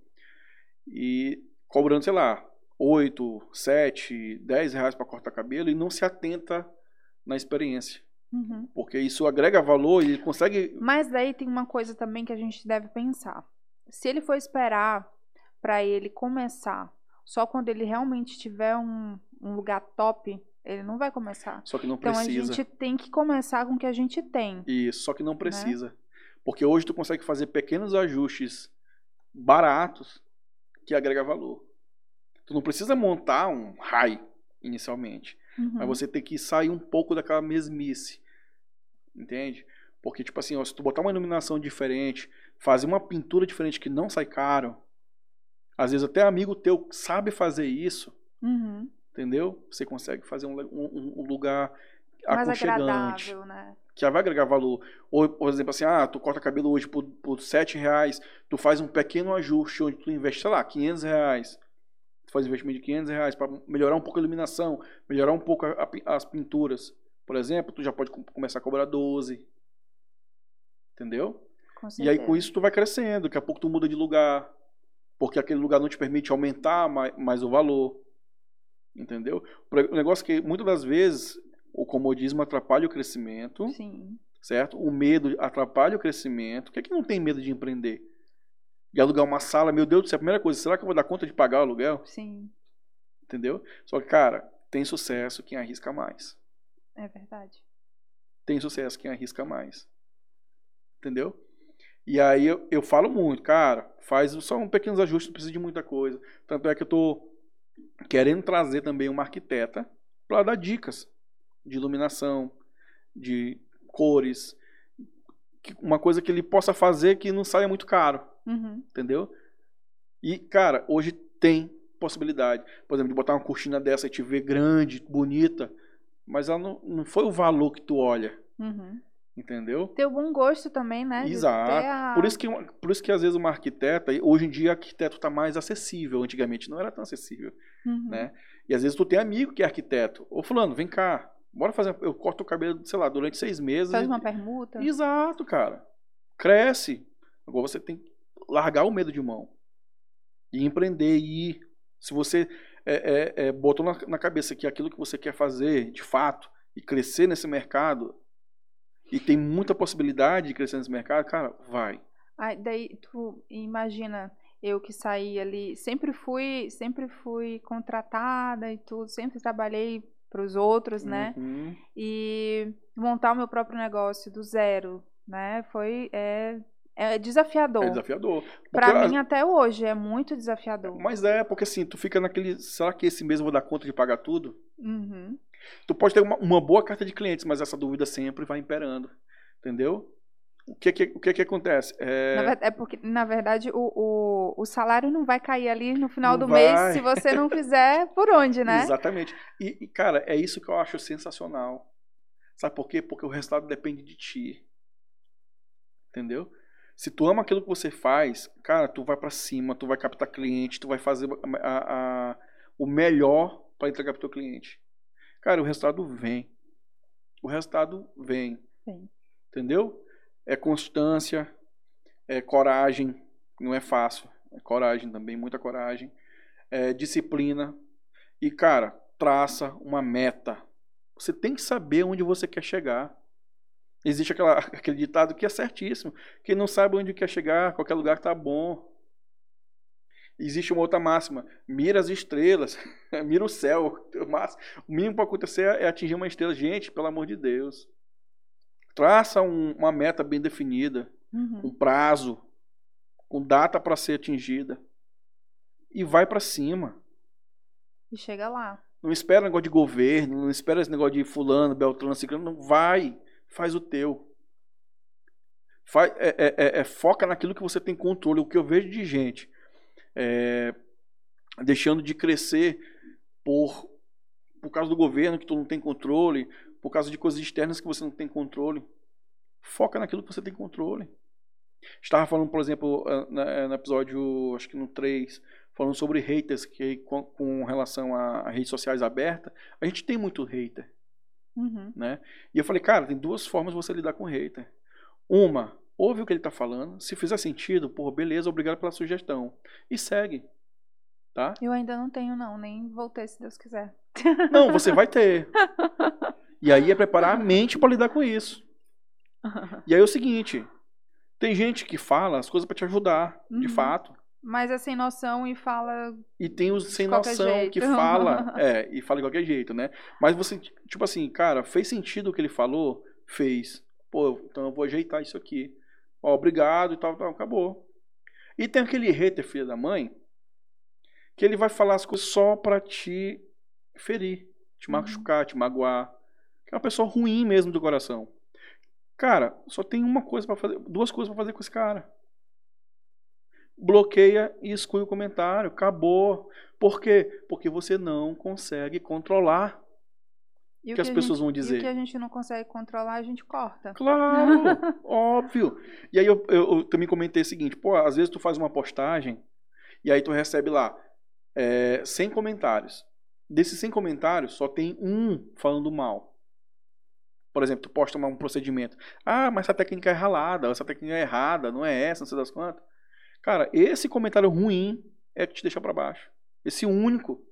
e cobrando, sei lá, 8, 7, 10 reais para cortar cabelo e não se atenta na experiência. Uhum. Porque isso agrega valor e ele consegue. Mas daí tem uma coisa também que a gente deve pensar. Se ele for esperar para ele começar só quando ele realmente tiver um, um lugar top, ele não vai começar. Só que não precisa. Então a gente tem que começar com o que a gente tem. Isso, só que não né? precisa. Né? Porque hoje tu consegue fazer pequenos ajustes baratos que agrega valor. Tu não precisa montar um high inicialmente. Uhum. Mas você tem que sair um pouco daquela mesmice. Entende? Porque, tipo assim, ó, se tu botar uma iluminação diferente, fazer uma pintura diferente que não sai caro, às vezes até amigo teu sabe fazer isso, uhum. entendeu? Você consegue fazer um, um, um lugar Mais aconchegante. né? Que vai agregar valor. Ou, por exemplo, assim, ah, tu corta cabelo hoje por, por 7 reais, tu faz um pequeno ajuste onde tu investe, sei lá, 500 reais faz investimento de 500 reais para melhorar um pouco a iluminação, melhorar um pouco a, a, as pinturas, por exemplo, tu já pode começar a cobrar 12. Entendeu? E aí com isso tu vai crescendo, daqui a pouco tu muda de lugar, porque aquele lugar não te permite aumentar mais, mais o valor. Entendeu? O negócio é que muitas das vezes o comodismo atrapalha o crescimento. Sim. Certo? O medo atrapalha o crescimento. O que é que não tem medo de empreender? De alugar uma sala, meu Deus do céu, a primeira coisa, será que eu vou dar conta de pagar o aluguel? Sim. Entendeu? Só que, cara, tem sucesso quem arrisca mais. É verdade. Tem sucesso quem arrisca mais. Entendeu? E aí eu, eu falo muito, cara, faz só um pequenos ajustes, não precisa de muita coisa. Tanto é que eu tô querendo trazer também uma arquiteta para dar dicas de iluminação, de cores, uma coisa que ele possa fazer que não saia muito caro. Uhum. Entendeu? E, cara, hoje tem possibilidade. Por exemplo, de botar uma cortina dessa e te ver grande, bonita, mas ela não, não foi o valor que tu olha. Uhum. Entendeu? Ter o bom gosto também, né? Exato. A... Por, isso que, por isso que às vezes uma arquiteta, hoje em dia arquiteto está mais acessível, antigamente não era tão acessível. Uhum. Né? E às vezes tu tem amigo que é arquiteto. Ô fulano, vem cá, bora fazer, eu corto o cabelo, sei lá, durante seis meses. Faz uma permuta. Exato, cara. Cresce. Agora você tem largar o medo de mão e empreender e ir. Se você é, é, é, botou na, na, cabeça que aquilo que você quer fazer, de fato, e crescer nesse mercado, e tem muita possibilidade de crescer nesse mercado, cara, vai. Aí, daí tu imagina eu que saí ali, sempre fui, sempre fui contratada e tudo, sempre trabalhei para os outros, né? Uhum. E montar o meu próprio negócio do zero, né? Foi é, é desafiador. É desafiador. Para mim, até hoje, é muito desafiador. Mas é, porque assim, tu fica naquele. Será que esse mês eu vou dar conta de pagar tudo? Uhum. Tu pode ter uma, uma, boa carta de clientes, mas essa dúvida sempre vai imperando. Entendeu? O que que, o que, que acontece? É... é porque, na verdade, o, o, o, salário não vai cair ali no final não do vai. mês se você não fizer por onde, né? Exatamente. E, e, cara, é isso que eu acho sensacional. Sabe por quê? Porque o resultado depende de ti. Entendeu? Se tu ama aquilo que você faz, cara, tu vai para cima, tu vai captar cliente, tu vai fazer a, a, o melhor para entregar para teu cliente. Cara, o resultado vem. O resultado vem. Sim. Entendeu? É constância, é coragem, não é fácil. É coragem também, muita coragem. É disciplina. E, cara, traça uma meta. Você tem que saber onde você quer chegar. Existe aquela, aquele ditado que é certíssimo. Quem não sabe onde quer chegar, qualquer lugar está bom. Existe uma outra máxima: mira as estrelas, mira o céu. O mínimo para acontecer é atingir uma estrela. Gente, pelo amor de Deus. Traça um, uma meta bem definida, uhum. um prazo, com data para ser atingida. E vai para cima. E chega lá. Não espera negócio de governo, não espera esse negócio de fulano, beltrano, ciclano. Não vai faz o teu. Faz, é, é, é, é, foca naquilo que você tem controle. O que eu vejo de gente é, deixando de crescer por, por causa do governo que tu não tem controle, por causa de coisas externas que você não tem controle. Foca naquilo que você tem controle. Estava falando, por exemplo, no episódio, acho que no 3, falando sobre haters, que com, com relação a, a redes sociais abertas, a gente tem muito hater. Uhum. Né? E eu falei, cara, tem duas formas de você lidar com hater. Uma, ouve o que ele está falando. Se fizer sentido, pô, beleza, obrigado pela sugestão. E segue. Tá? Eu ainda não tenho, não. Nem vou ter, se Deus quiser. Não, você vai ter. E aí é preparar a mente para lidar com isso. E aí é o seguinte: tem gente que fala as coisas para te ajudar, uhum. de fato. Mas é sem noção e fala. E tem os sem noção jeito. que fala. é, e fala de qualquer jeito, né? Mas você, tipo assim, cara, fez sentido o que ele falou? Fez. Pô, então eu vou ajeitar isso aqui. Ó, obrigado e tal, tal, acabou. E tem aquele hater, filho da mãe, que ele vai falar as coisas só pra te ferir, te uhum. machucar, te magoar. Que é uma pessoa ruim mesmo do coração. Cara, só tem uma coisa para fazer, duas coisas para fazer com esse cara bloqueia e exclui o comentário. Acabou. Por quê? Porque você não consegue controlar o que, que, as pessoas gente, vão dizer. E o que a gente não consegue controlar, a gente corta. Claro, óbvio. E aí eu, eu, eu, também comentei o seguinte, pô, às vezes tu faz uma postagem e aí tu recebe lá é, 100 comentários. Desses 100 comentários, só tem um falando mal. Por exemplo, tu posta um procedimento. Ah, mas essa técnica é ralada, essa técnica é errada, não é essa, não sei das quantas. Cara, esse comentário ruim é que te deixa para baixo. Esse único.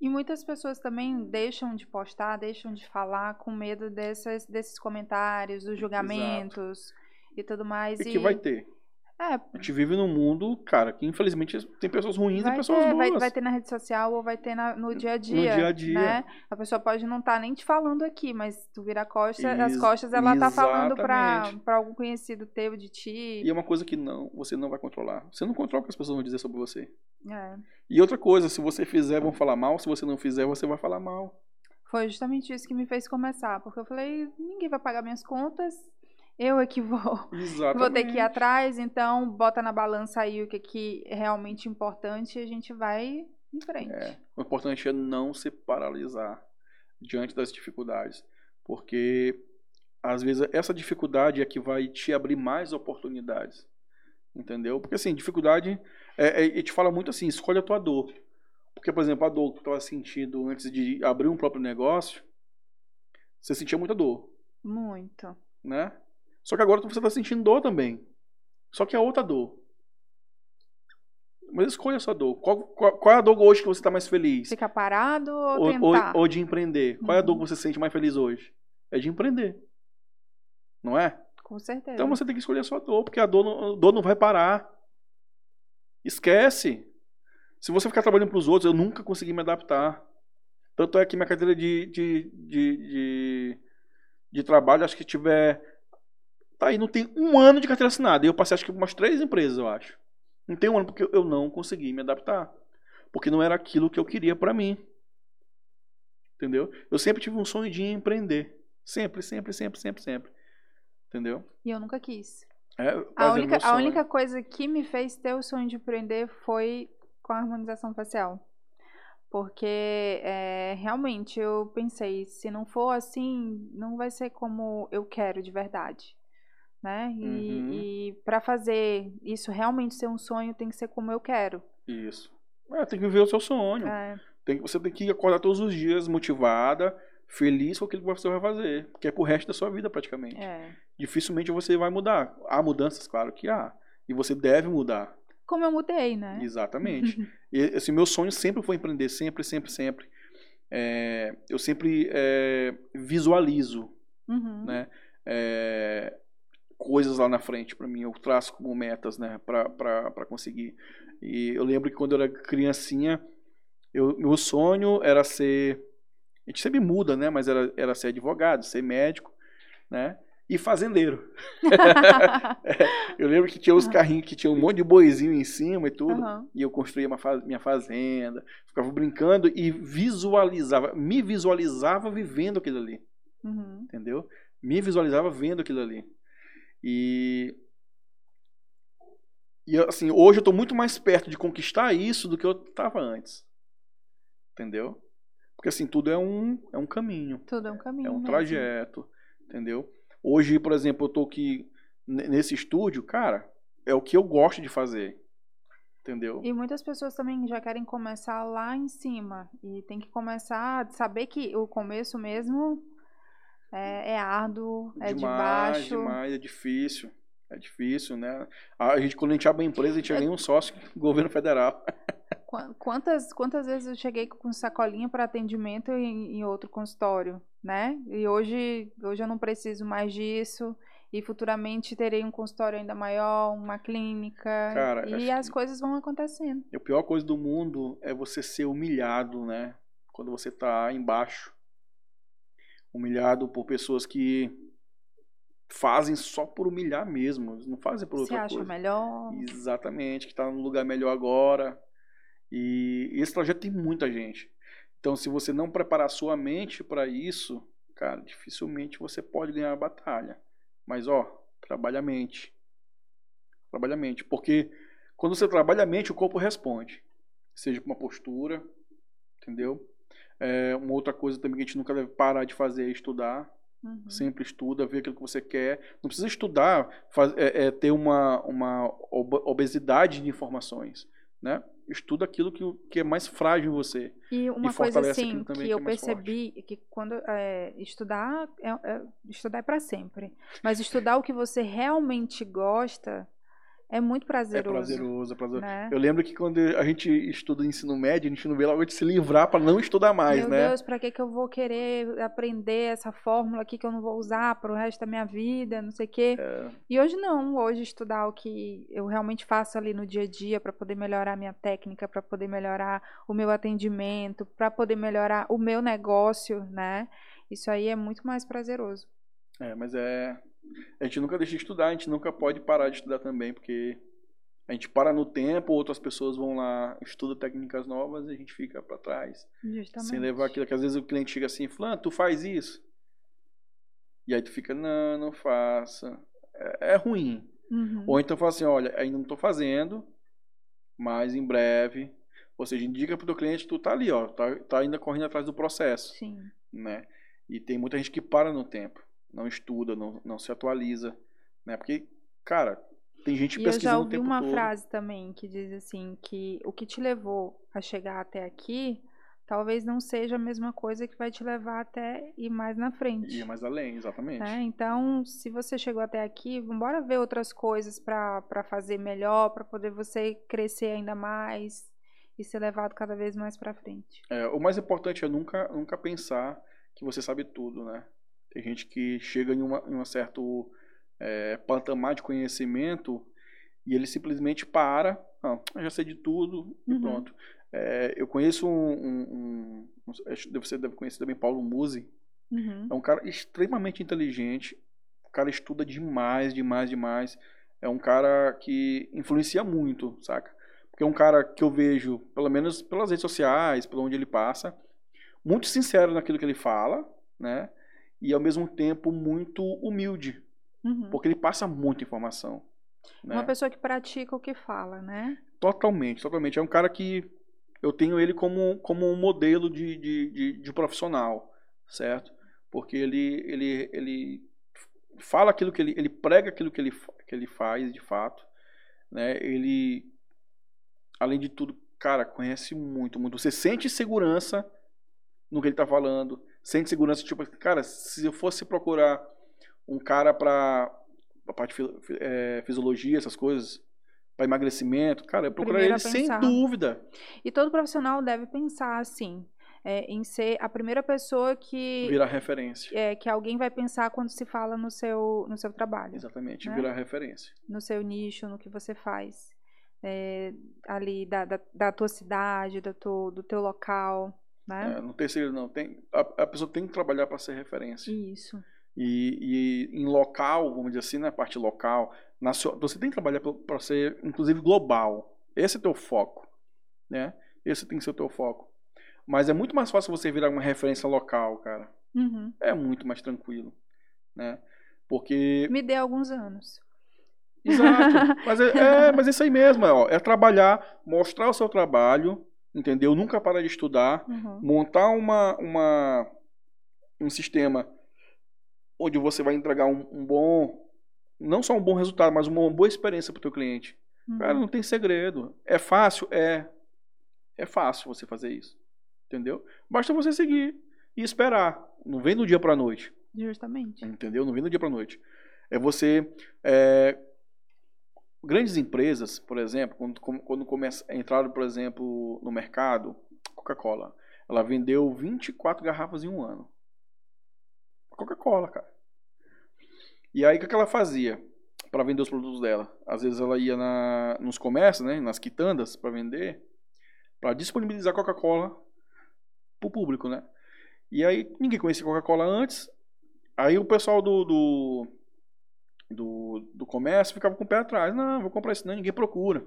E muitas pessoas também deixam de postar, deixam de falar com medo dessas, desses comentários, dos julgamentos Exato. e tudo mais. E, e que vai ter. É. A gente vive num mundo, cara, que infelizmente tem pessoas ruins vai e pessoas ter, boas. Vai, vai, ter na rede social ou vai ter na, no dia a dia. No dia a dia. Né? A pessoa pode não estar tá nem te falando aqui, mas tu vira costa, Ex as costas ela tá falando pra, pra algum conhecido teu de ti. E é uma coisa que não, você não vai controlar. Você não controla o que as pessoas vão dizer sobre você. É. E outra coisa, se você fizer, vão falar mal. Se você não fizer, você vai falar mal. Foi justamente isso que me fez começar, porque eu falei, ninguém vai pagar minhas contas, eu é que vou, vou ter que ir atrás, então bota na balança aí o que, que é realmente importante e a gente vai em frente. É, o importante é não se paralisar diante das dificuldades, porque às vezes essa dificuldade é que vai te abrir mais oportunidades, entendeu? Porque assim, dificuldade, é, é, te fala muito assim, escolhe a tua dor. Porque, por exemplo, a dor que tu estava sentindo antes de abrir um próprio negócio, você sentia muita dor. Muito. Né? Só que agora você está sentindo dor também. Só que é outra dor. Mas escolha a sua dor. Qual, qual, qual, é a dor hoje que você está mais feliz? Ficar parado ou, ou tentar? Ou, ou, de empreender. Qual é a dor que uhum. você se sente mais feliz hoje? É de empreender. Não é? Com certeza. Então você tem que escolher a sua dor, porque a dor não, a dor não vai parar. Esquece. Se você ficar trabalhando para os outros, eu nunca consegui me adaptar. Tanto é que minha carteira de, de, de, de, de trabalho, acho que tiver Tá aí, não tem um ano de carteira assinada. E eu passei acho que umas três empresas, eu acho. Não tem um ano porque eu não consegui me adaptar. Porque não era aquilo que eu queria para mim. Entendeu? Eu sempre tive um sonho de empreender. Sempre, sempre, sempre, sempre, sempre. Entendeu? E eu nunca quis. É, a, única, a única coisa que me fez ter o sonho de empreender foi com a harmonização facial. Porque é, realmente eu pensei, se não for assim, não vai ser como eu quero de verdade né? E, uhum. e para fazer isso realmente ser um sonho, tem que ser como eu quero. Isso. É, tem que viver o seu sonho. É. Tem, você tem que acordar todos os dias motivada, feliz com aquilo que você vai fazer, que é pro resto da sua vida praticamente. É. Dificilmente você vai mudar. Há mudanças, claro que há. E você deve mudar. Como eu mudei, né? Exatamente. e assim, meu sonho sempre foi empreender, sempre, sempre, sempre. É, eu sempre é, visualizo, uhum. né? Coisas lá na frente para mim, eu traço como metas, né, para conseguir. E eu lembro que quando eu era criancinha, eu, meu sonho era ser, a gente sempre muda, né, mas era, era ser advogado, ser médico, né, e fazendeiro. é, eu lembro que tinha os carrinhos que tinha um monte de boizinho em cima e tudo, uhum. e eu construía uma faz, minha fazenda, ficava brincando e visualizava, me visualizava vivendo aquilo ali. Uhum. Entendeu? Me visualizava vendo aquilo ali. E e assim, hoje eu estou muito mais perto de conquistar isso do que eu estava antes. Entendeu? Porque assim, tudo é um, é um caminho. Tudo é um caminho. É um mesmo. trajeto. Entendeu? Hoje, por exemplo, eu estou aqui nesse estúdio, cara, é o que eu gosto de fazer. Entendeu? E muitas pessoas também já querem começar lá em cima. E tem que começar a saber que o começo mesmo é, é árduo, é demais, de baixo. Demais, é difícil. É difícil, né? A gente, quando a gente abre uma empresa, a gente é nem um sócio governo federal. Quantas, quantas vezes eu cheguei com sacolinha para atendimento em, em, outro consultório, né? E hoje, hoje eu não preciso mais disso. E futuramente terei um consultório ainda maior, uma clínica. Cara, e as coisas vão acontecendo. A pior coisa do mundo é você ser humilhado, né? Quando você tá embaixo. Humilhado por pessoas que fazem só por humilhar mesmo. Não fazem por outra coisa. Você acha melhor? Exatamente, que tá num lugar melhor agora. E esse projeto tem muita gente. Então, se você não preparar sua mente para isso, cara, dificilmente você pode ganhar a batalha. Mas, ó, trabalha a mente. Trabalha a mente. Porque quando você trabalha a mente, o corpo responde. Seja com uma postura, entendeu? É, uma outra coisa também que a gente nunca deve parar de fazer é estudar. Uhum. Sempre estuda, vê aquilo que você quer. Não precisa estudar, faz, é, é, ter uma, uma obesidade de informações, né? Estuda aquilo que, que é mais frágil em você. E uma e coisa assim que, que eu é percebi forte. que quando é, estudar é, é estudar é para sempre, mas estudar o que você realmente gosta é muito prazeroso. É prazeroso, é prazeroso. Né? Eu lembro que quando a gente estuda ensino médio, a gente não vê logo de se livrar para não estudar mais, Meu né? Meu Deus, para que, que eu vou querer aprender essa fórmula aqui que eu não vou usar para o resto da minha vida, não sei o quê. É. E hoje não, hoje estudar o que eu realmente faço ali no dia a dia para poder melhorar a minha técnica, para poder melhorar o meu atendimento, para poder melhorar o meu negócio, né? Isso aí é muito mais prazeroso. É, mas é a gente nunca deixa de estudar, a gente nunca pode parar de estudar também, porque a gente para no tempo, outras pessoas vão lá, estudam técnicas novas e a gente fica para trás. Justamente. Sem levar aquilo que às vezes o cliente chega assim, fulano, tu faz isso? E aí tu fica, não, não faça. É, é ruim. Uhum. Ou então fala assim, olha, ainda não estou fazendo, mas em breve. Ou seja, indica para o teu cliente, tu tá ali, ó, tá, tá ainda correndo atrás do processo. Sim. Né? E tem muita gente que para no tempo não estuda, não, não se atualiza, né? Porque, cara, tem gente e pesquisando o tempo todo. eu já ouvi uma frase também que diz assim que o que te levou a chegar até aqui talvez não seja a mesma coisa que vai te levar até ir mais na frente. Ir mais além, exatamente. Né? Então, se você chegou até aqui, vamos ver outras coisas para fazer melhor, para poder você crescer ainda mais e ser levado cada vez mais para frente. É, o mais importante é nunca, nunca pensar que você sabe tudo, né? Tem gente que chega em, uma, em um certo é, patamar de conhecimento e ele simplesmente para, não, eu já sei de tudo e uhum. pronto. É, eu conheço um, um, um, você deve conhecer também Paulo Musi, uhum. é um cara extremamente inteligente, o cara estuda demais, demais, demais, é um cara que influencia muito, saca? Porque é um cara que eu vejo, pelo menos pelas redes sociais, por onde ele passa, muito sincero naquilo que ele fala, né? E ao mesmo tempo muito humilde, uhum. porque ele passa muita informação. Né? Uma pessoa que pratica o que fala, né? Totalmente, totalmente. É um cara que eu tenho ele como, como um modelo de, de, de, de profissional, certo? Porque ele, ele, ele fala aquilo que ele, ele prega aquilo que ele, que ele faz de fato, né? Ele, além de tudo, cara, conhece muito, muito. Você sente segurança no que ele está falando, sente segurança, tipo, cara, se eu fosse procurar um cara para a parte de é, fisiologia, essas coisas, para emagrecimento, cara, eu procuraria ele sem dúvida. E todo profissional deve pensar assim, é, em ser a primeira pessoa que virar referência. É, que alguém vai pensar quando se fala no seu no seu trabalho. Exatamente, né? virar referência. No seu nicho, no que você faz. É, ali da, da, da, tua cidade, do teu, do teu local. Né? É, não tem segredo, não. Tem, a, a pessoa tem que trabalhar para ser referência. Isso. E, e, em local, vamos dizer assim, na né, parte local, nacional, você tem que trabalhar para ser, inclusive, global. Esse é o teu foco. Né? Esse tem que ser o teu foco. Mas é muito mais fácil você virar uma referência local, cara. Uhum. É muito mais tranquilo. Né? Porque. Me dê alguns anos. Exato. mas é, é, mas é isso aí mesmo, é, ó, é trabalhar, mostrar o seu trabalho, entendeu? Nunca parar de estudar, uhum. montar uma, uma, um sistema onde você vai entregar um, um, bom, não só um bom resultado, mas uma boa experiência para o teu cliente. Uhum. Cara, não tem segredo. É fácil? É. É fácil você fazer isso. Entendeu? Basta você seguir e esperar. Não vem do dia para a noite. Justamente. Entendeu? Não vem do dia para noite. É você. É, grandes empresas, por exemplo, quando, quando começa, entraram, por exemplo, no mercado, Coca-Cola, ela vendeu 24 garrafas em um ano. Coca-Cola, cara. E aí, o que ela fazia para vender os produtos dela? Às vezes ela ia na, nos comércios, né, nas quitandas, para vender, para disponibilizar Coca-Cola para o público, né? E aí, ninguém conhecia Coca-Cola antes. Aí o pessoal do, do, do, do comércio ficava com o pé atrás. Não, vou comprar isso não, ninguém procura.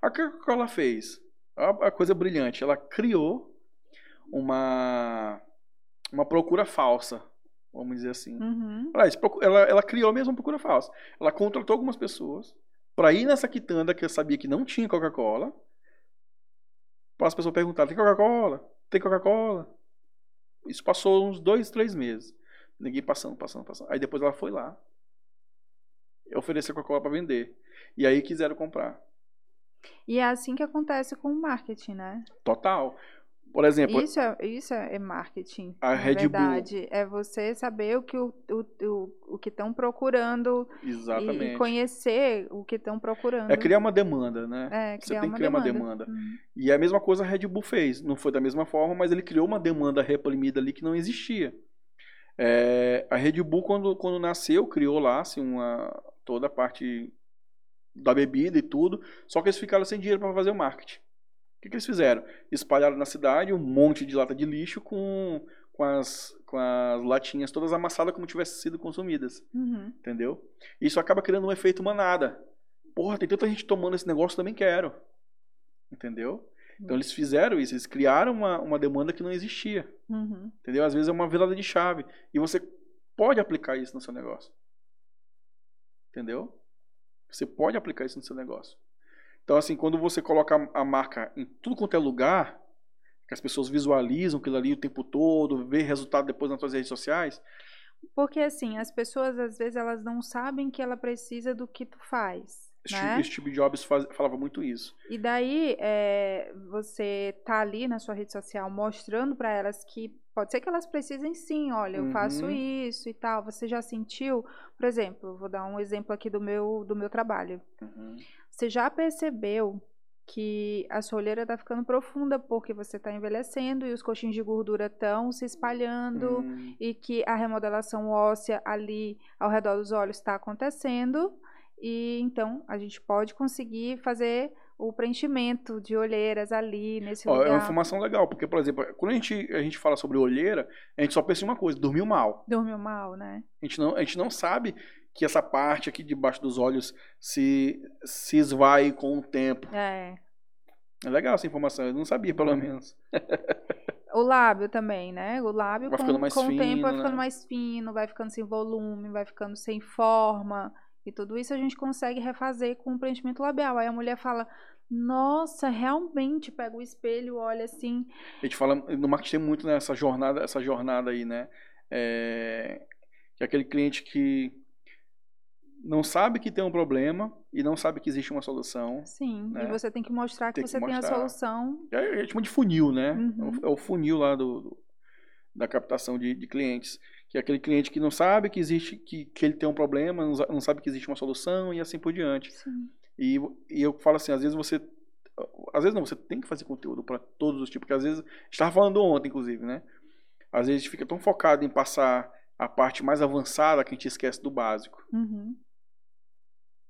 A Coca-Cola fez? A, a coisa brilhante, ela criou uma, uma procura falsa vamos dizer assim. Uhum. Ela, ela criou mesmo uma procura falsa. Ela contratou algumas pessoas para ir nessa quitanda que eu sabia que não tinha Coca-Cola. Para as pessoas perguntarem: tem Coca-Cola? Tem Coca-Cola? Isso passou uns dois, três meses. Ninguém passando, passando, passando. Aí depois ela foi lá. Ofereceu Coca-Cola para vender. E aí quiseram comprar. E é assim que acontece com o marketing, né? Total. Por exemplo. Isso é, isso é marketing. A Red verdade. Bull. É você saber o que o, o, o, que estão procurando. Exatamente. E, conhecer o que estão procurando. É criar uma demanda, né? É, você tem que criar demanda. uma demanda. Uhum. E a mesma coisa a Red Bull fez. Não foi da mesma forma, mas ele criou uma demanda reprimida ali que não existia. É, a Red Bull, quando, quando nasceu, criou lá assim, uma, toda a parte da bebida e tudo. Só que eles ficaram sem dinheiro para fazer o marketing que, que eles fizeram? Espalharam na cidade um monte de lata de lixo com, com, as, com as latinhas todas amassadas como tivessem sido consumidas. Uhum. Entendeu? Isso acaba criando um efeito manada. Porra, tem tanta gente tomando esse negócio, também quero. Entendeu? Então eles fizeram isso, eles criaram uma, uma demanda que não existia. Uhum. Entendeu? Às vezes é uma virada de chave. E você pode aplicar isso no seu negócio. Entendeu? Você pode aplicar isso no seu negócio. Então, assim, quando você coloca a marca em tudo quanto é lugar, que as pessoas visualizam aquilo ali o tempo todo, vê resultado depois nas suas redes sociais. Porque, assim, as pessoas, às vezes, elas não sabem que ela precisa do que tu faz. Né? Steve Jobs faz, falava muito isso. E daí, é, você tá ali na sua rede social mostrando para elas que pode ser que elas precisem sim, olha, eu uhum. faço isso e tal. Você já sentiu, por exemplo, vou dar um exemplo aqui do meu, do meu trabalho. Uhum. Você já percebeu que a sua olheira está ficando profunda porque você está envelhecendo e os coxinhos de gordura estão se espalhando hum. e que a remodelação óssea ali ao redor dos olhos está acontecendo e então a gente pode conseguir fazer o preenchimento de olheiras ali nesse Ó, lugar. É uma informação legal, porque, por exemplo, quando a gente, a gente fala sobre olheira, a gente só pensa em uma coisa, dormiu mal. Dormiu mal, né? A gente não, a gente não sabe que essa parte aqui debaixo dos olhos se, se esvai com o tempo. É. É legal essa informação, eu não sabia, pelo menos. o lábio também, né? O lábio vai com, com fino, o tempo vai né? ficando mais fino, vai ficando sem volume, vai ficando sem forma. E tudo isso a gente consegue refazer com o preenchimento labial. Aí a mulher fala, nossa, realmente pega o espelho, olha assim. A gente fala, no marketing muito nessa jornada, essa jornada aí, né? É, que é aquele cliente que não sabe que tem um problema e não sabe que existe uma solução. Sim, né? e você tem que mostrar que tem você que tem a solução. É, a gente chama de funil, né? Uhum. É o funil lá do, do da captação de, de, clientes. Que é aquele cliente que não sabe que existe, que, que ele tem um problema, não, sabe que existe uma solução e assim por diante. Sim. E, e eu falo assim, às vezes você. Às vezes não, você tem que fazer conteúdo para todos os tipos, porque às vezes. Estava falando ontem, inclusive, né? Às vezes a gente fica tão focado em passar a parte mais avançada que a gente esquece do básico. Uhum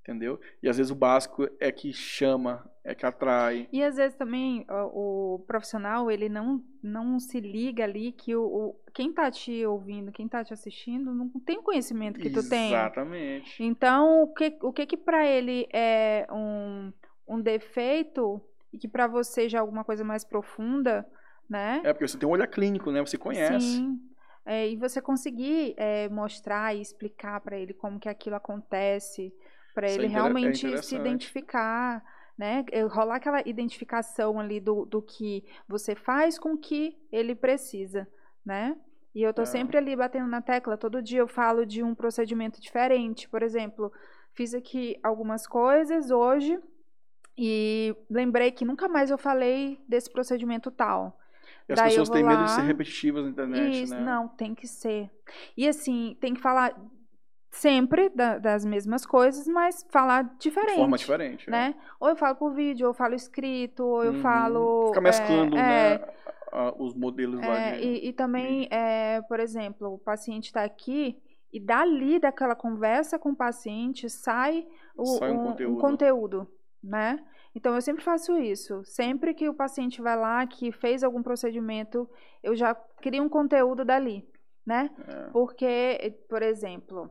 entendeu? E às vezes o básico é que chama, é que atrai. E às vezes também o, o profissional, ele não, não se liga ali que o, o, quem tá te ouvindo, quem tá te assistindo, não tem o conhecimento que tu tem. Exatamente. Então, o que, o que que pra ele é um, um defeito e que pra você já é alguma coisa mais profunda, né? É, porque você tem um olhar clínico, né? Você conhece. Sim. É, e você conseguir é, mostrar e explicar para ele como que aquilo acontece, para ele é realmente é se identificar, né? Rolar aquela identificação ali do, do que você faz com o que ele precisa, né? E eu tô é. sempre ali batendo na tecla, todo dia eu falo de um procedimento diferente. Por exemplo, fiz aqui algumas coisas hoje e lembrei que nunca mais eu falei desse procedimento tal. E as Daí pessoas têm vou medo de lá- ser repetitivas na internet, Isso, né? não, tem que ser. E assim, tem que falar sempre da- das mesmas coisas, mas falar De diferente. forma diferente. é. Né? Ou eu falo por vídeo, ou eu falo escrito, ou eu Uhum. falo. Fica mesclando, é, né? é, os modelos lá é, de. e, e também, é, por exemplo, o paciente está aqui e dali daquela conversa com o paciente sai, o- Sai um um, conteúdo. conteúdo, né? Então, eu sempre faço isso. Sempre que o paciente vai lá, que fez algum procedimento, eu já crio um conteúdo dali, né? É. Porque, por exemplo,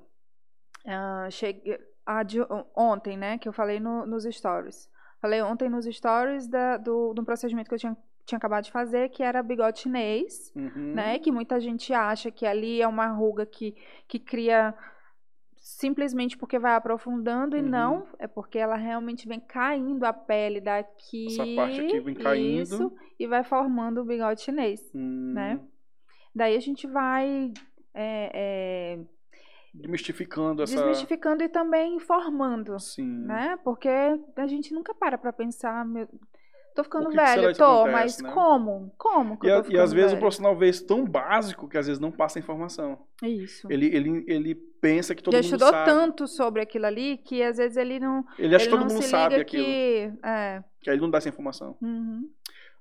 ah, cheguei, a de- ontem, né, que eu falei no- nos stories. Falei ontem nos stories da, do, de um procedimento que eu tinha, tinha acabado de fazer, que era bigode chinês, Uhum. né? Que muita gente acha que ali é uma ruga que, que cria simplesmente porque vai aprofundando e Uhum. não, é porque ela realmente vem caindo a pele daqui. Essa parte aqui vem caindo. Isso, e vai formando o bigode chinês. Hum, né? Daí a gente vai é, é, Desmistificando essa. desmistificando e também informando, Sim. né? Porque a gente nunca para pra pensar, meu, tô ficando que velho, que tô, acontece, mas né? como? Como que E, a- e às vezes o velho? profissional vê isso tão básico que às vezes não passa a informação. Isso. Ele, ele, ele pensa que todo Já mundo estudou sabe. tanto sobre aquilo ali que às vezes ele não, Ele acha ele que todo mundo sabe aquilo. que... É, Que aí ele não dá essa informação. uhum.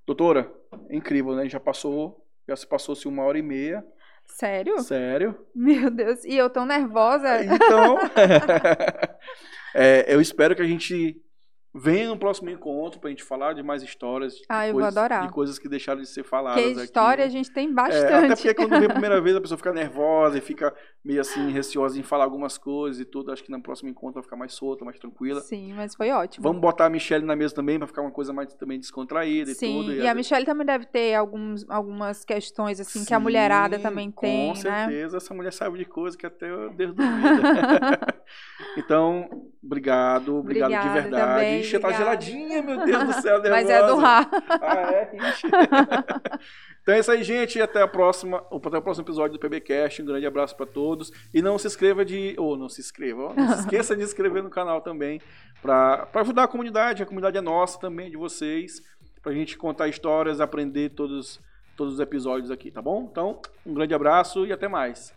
Doutora, é incrível, né? Já passou, já se passou-se uma hora e meia. Sério? Sério? Meu Deus, e eu tão nervosa. Então, é, eu espero que a gente venha no próximo encontro pra gente falar de mais histórias. De Ah, eu vou coisas, adorar. De coisas que deixaram de ser faladas Porque aqui. história a gente tem É, bastante. até porque quando vem a primeira vez a pessoa fica nervosa e fica meio assim, receosa em falar algumas coisas e tudo. Acho que no próximo encontro vai ficar mais solta, mais tranquila. Sim, mas foi ótimo. Vamos botar a Michelle na mesa também pra ficar uma coisa mais também descontraída Sim, e tudo. e a Michelle também deve ter alguns, algumas questões assim que a mulherada Sim, também tem, Com né? certeza, essa mulher sabe de coisa que até eu Deus duvida. então, obrigado, obrigado de Obrigada verdade. também, Ixi, tá geladinha, meu Deus do céu, Mas é do nervosa. Rá. Ah, é? Ixi. então é isso aí, gente. Até a próxima, até o próximo episódio do PBcast. Um grande abraço para todos. E não se inscreva de. Ou não se inscreva, não se esqueça de se inscrever no canal também. para ajudar a comunidade. A comunidade é nossa também, de vocês. Pra gente contar histórias, aprender todos, todos os episódios aqui, tá bom? Então, um grande abraço e até mais.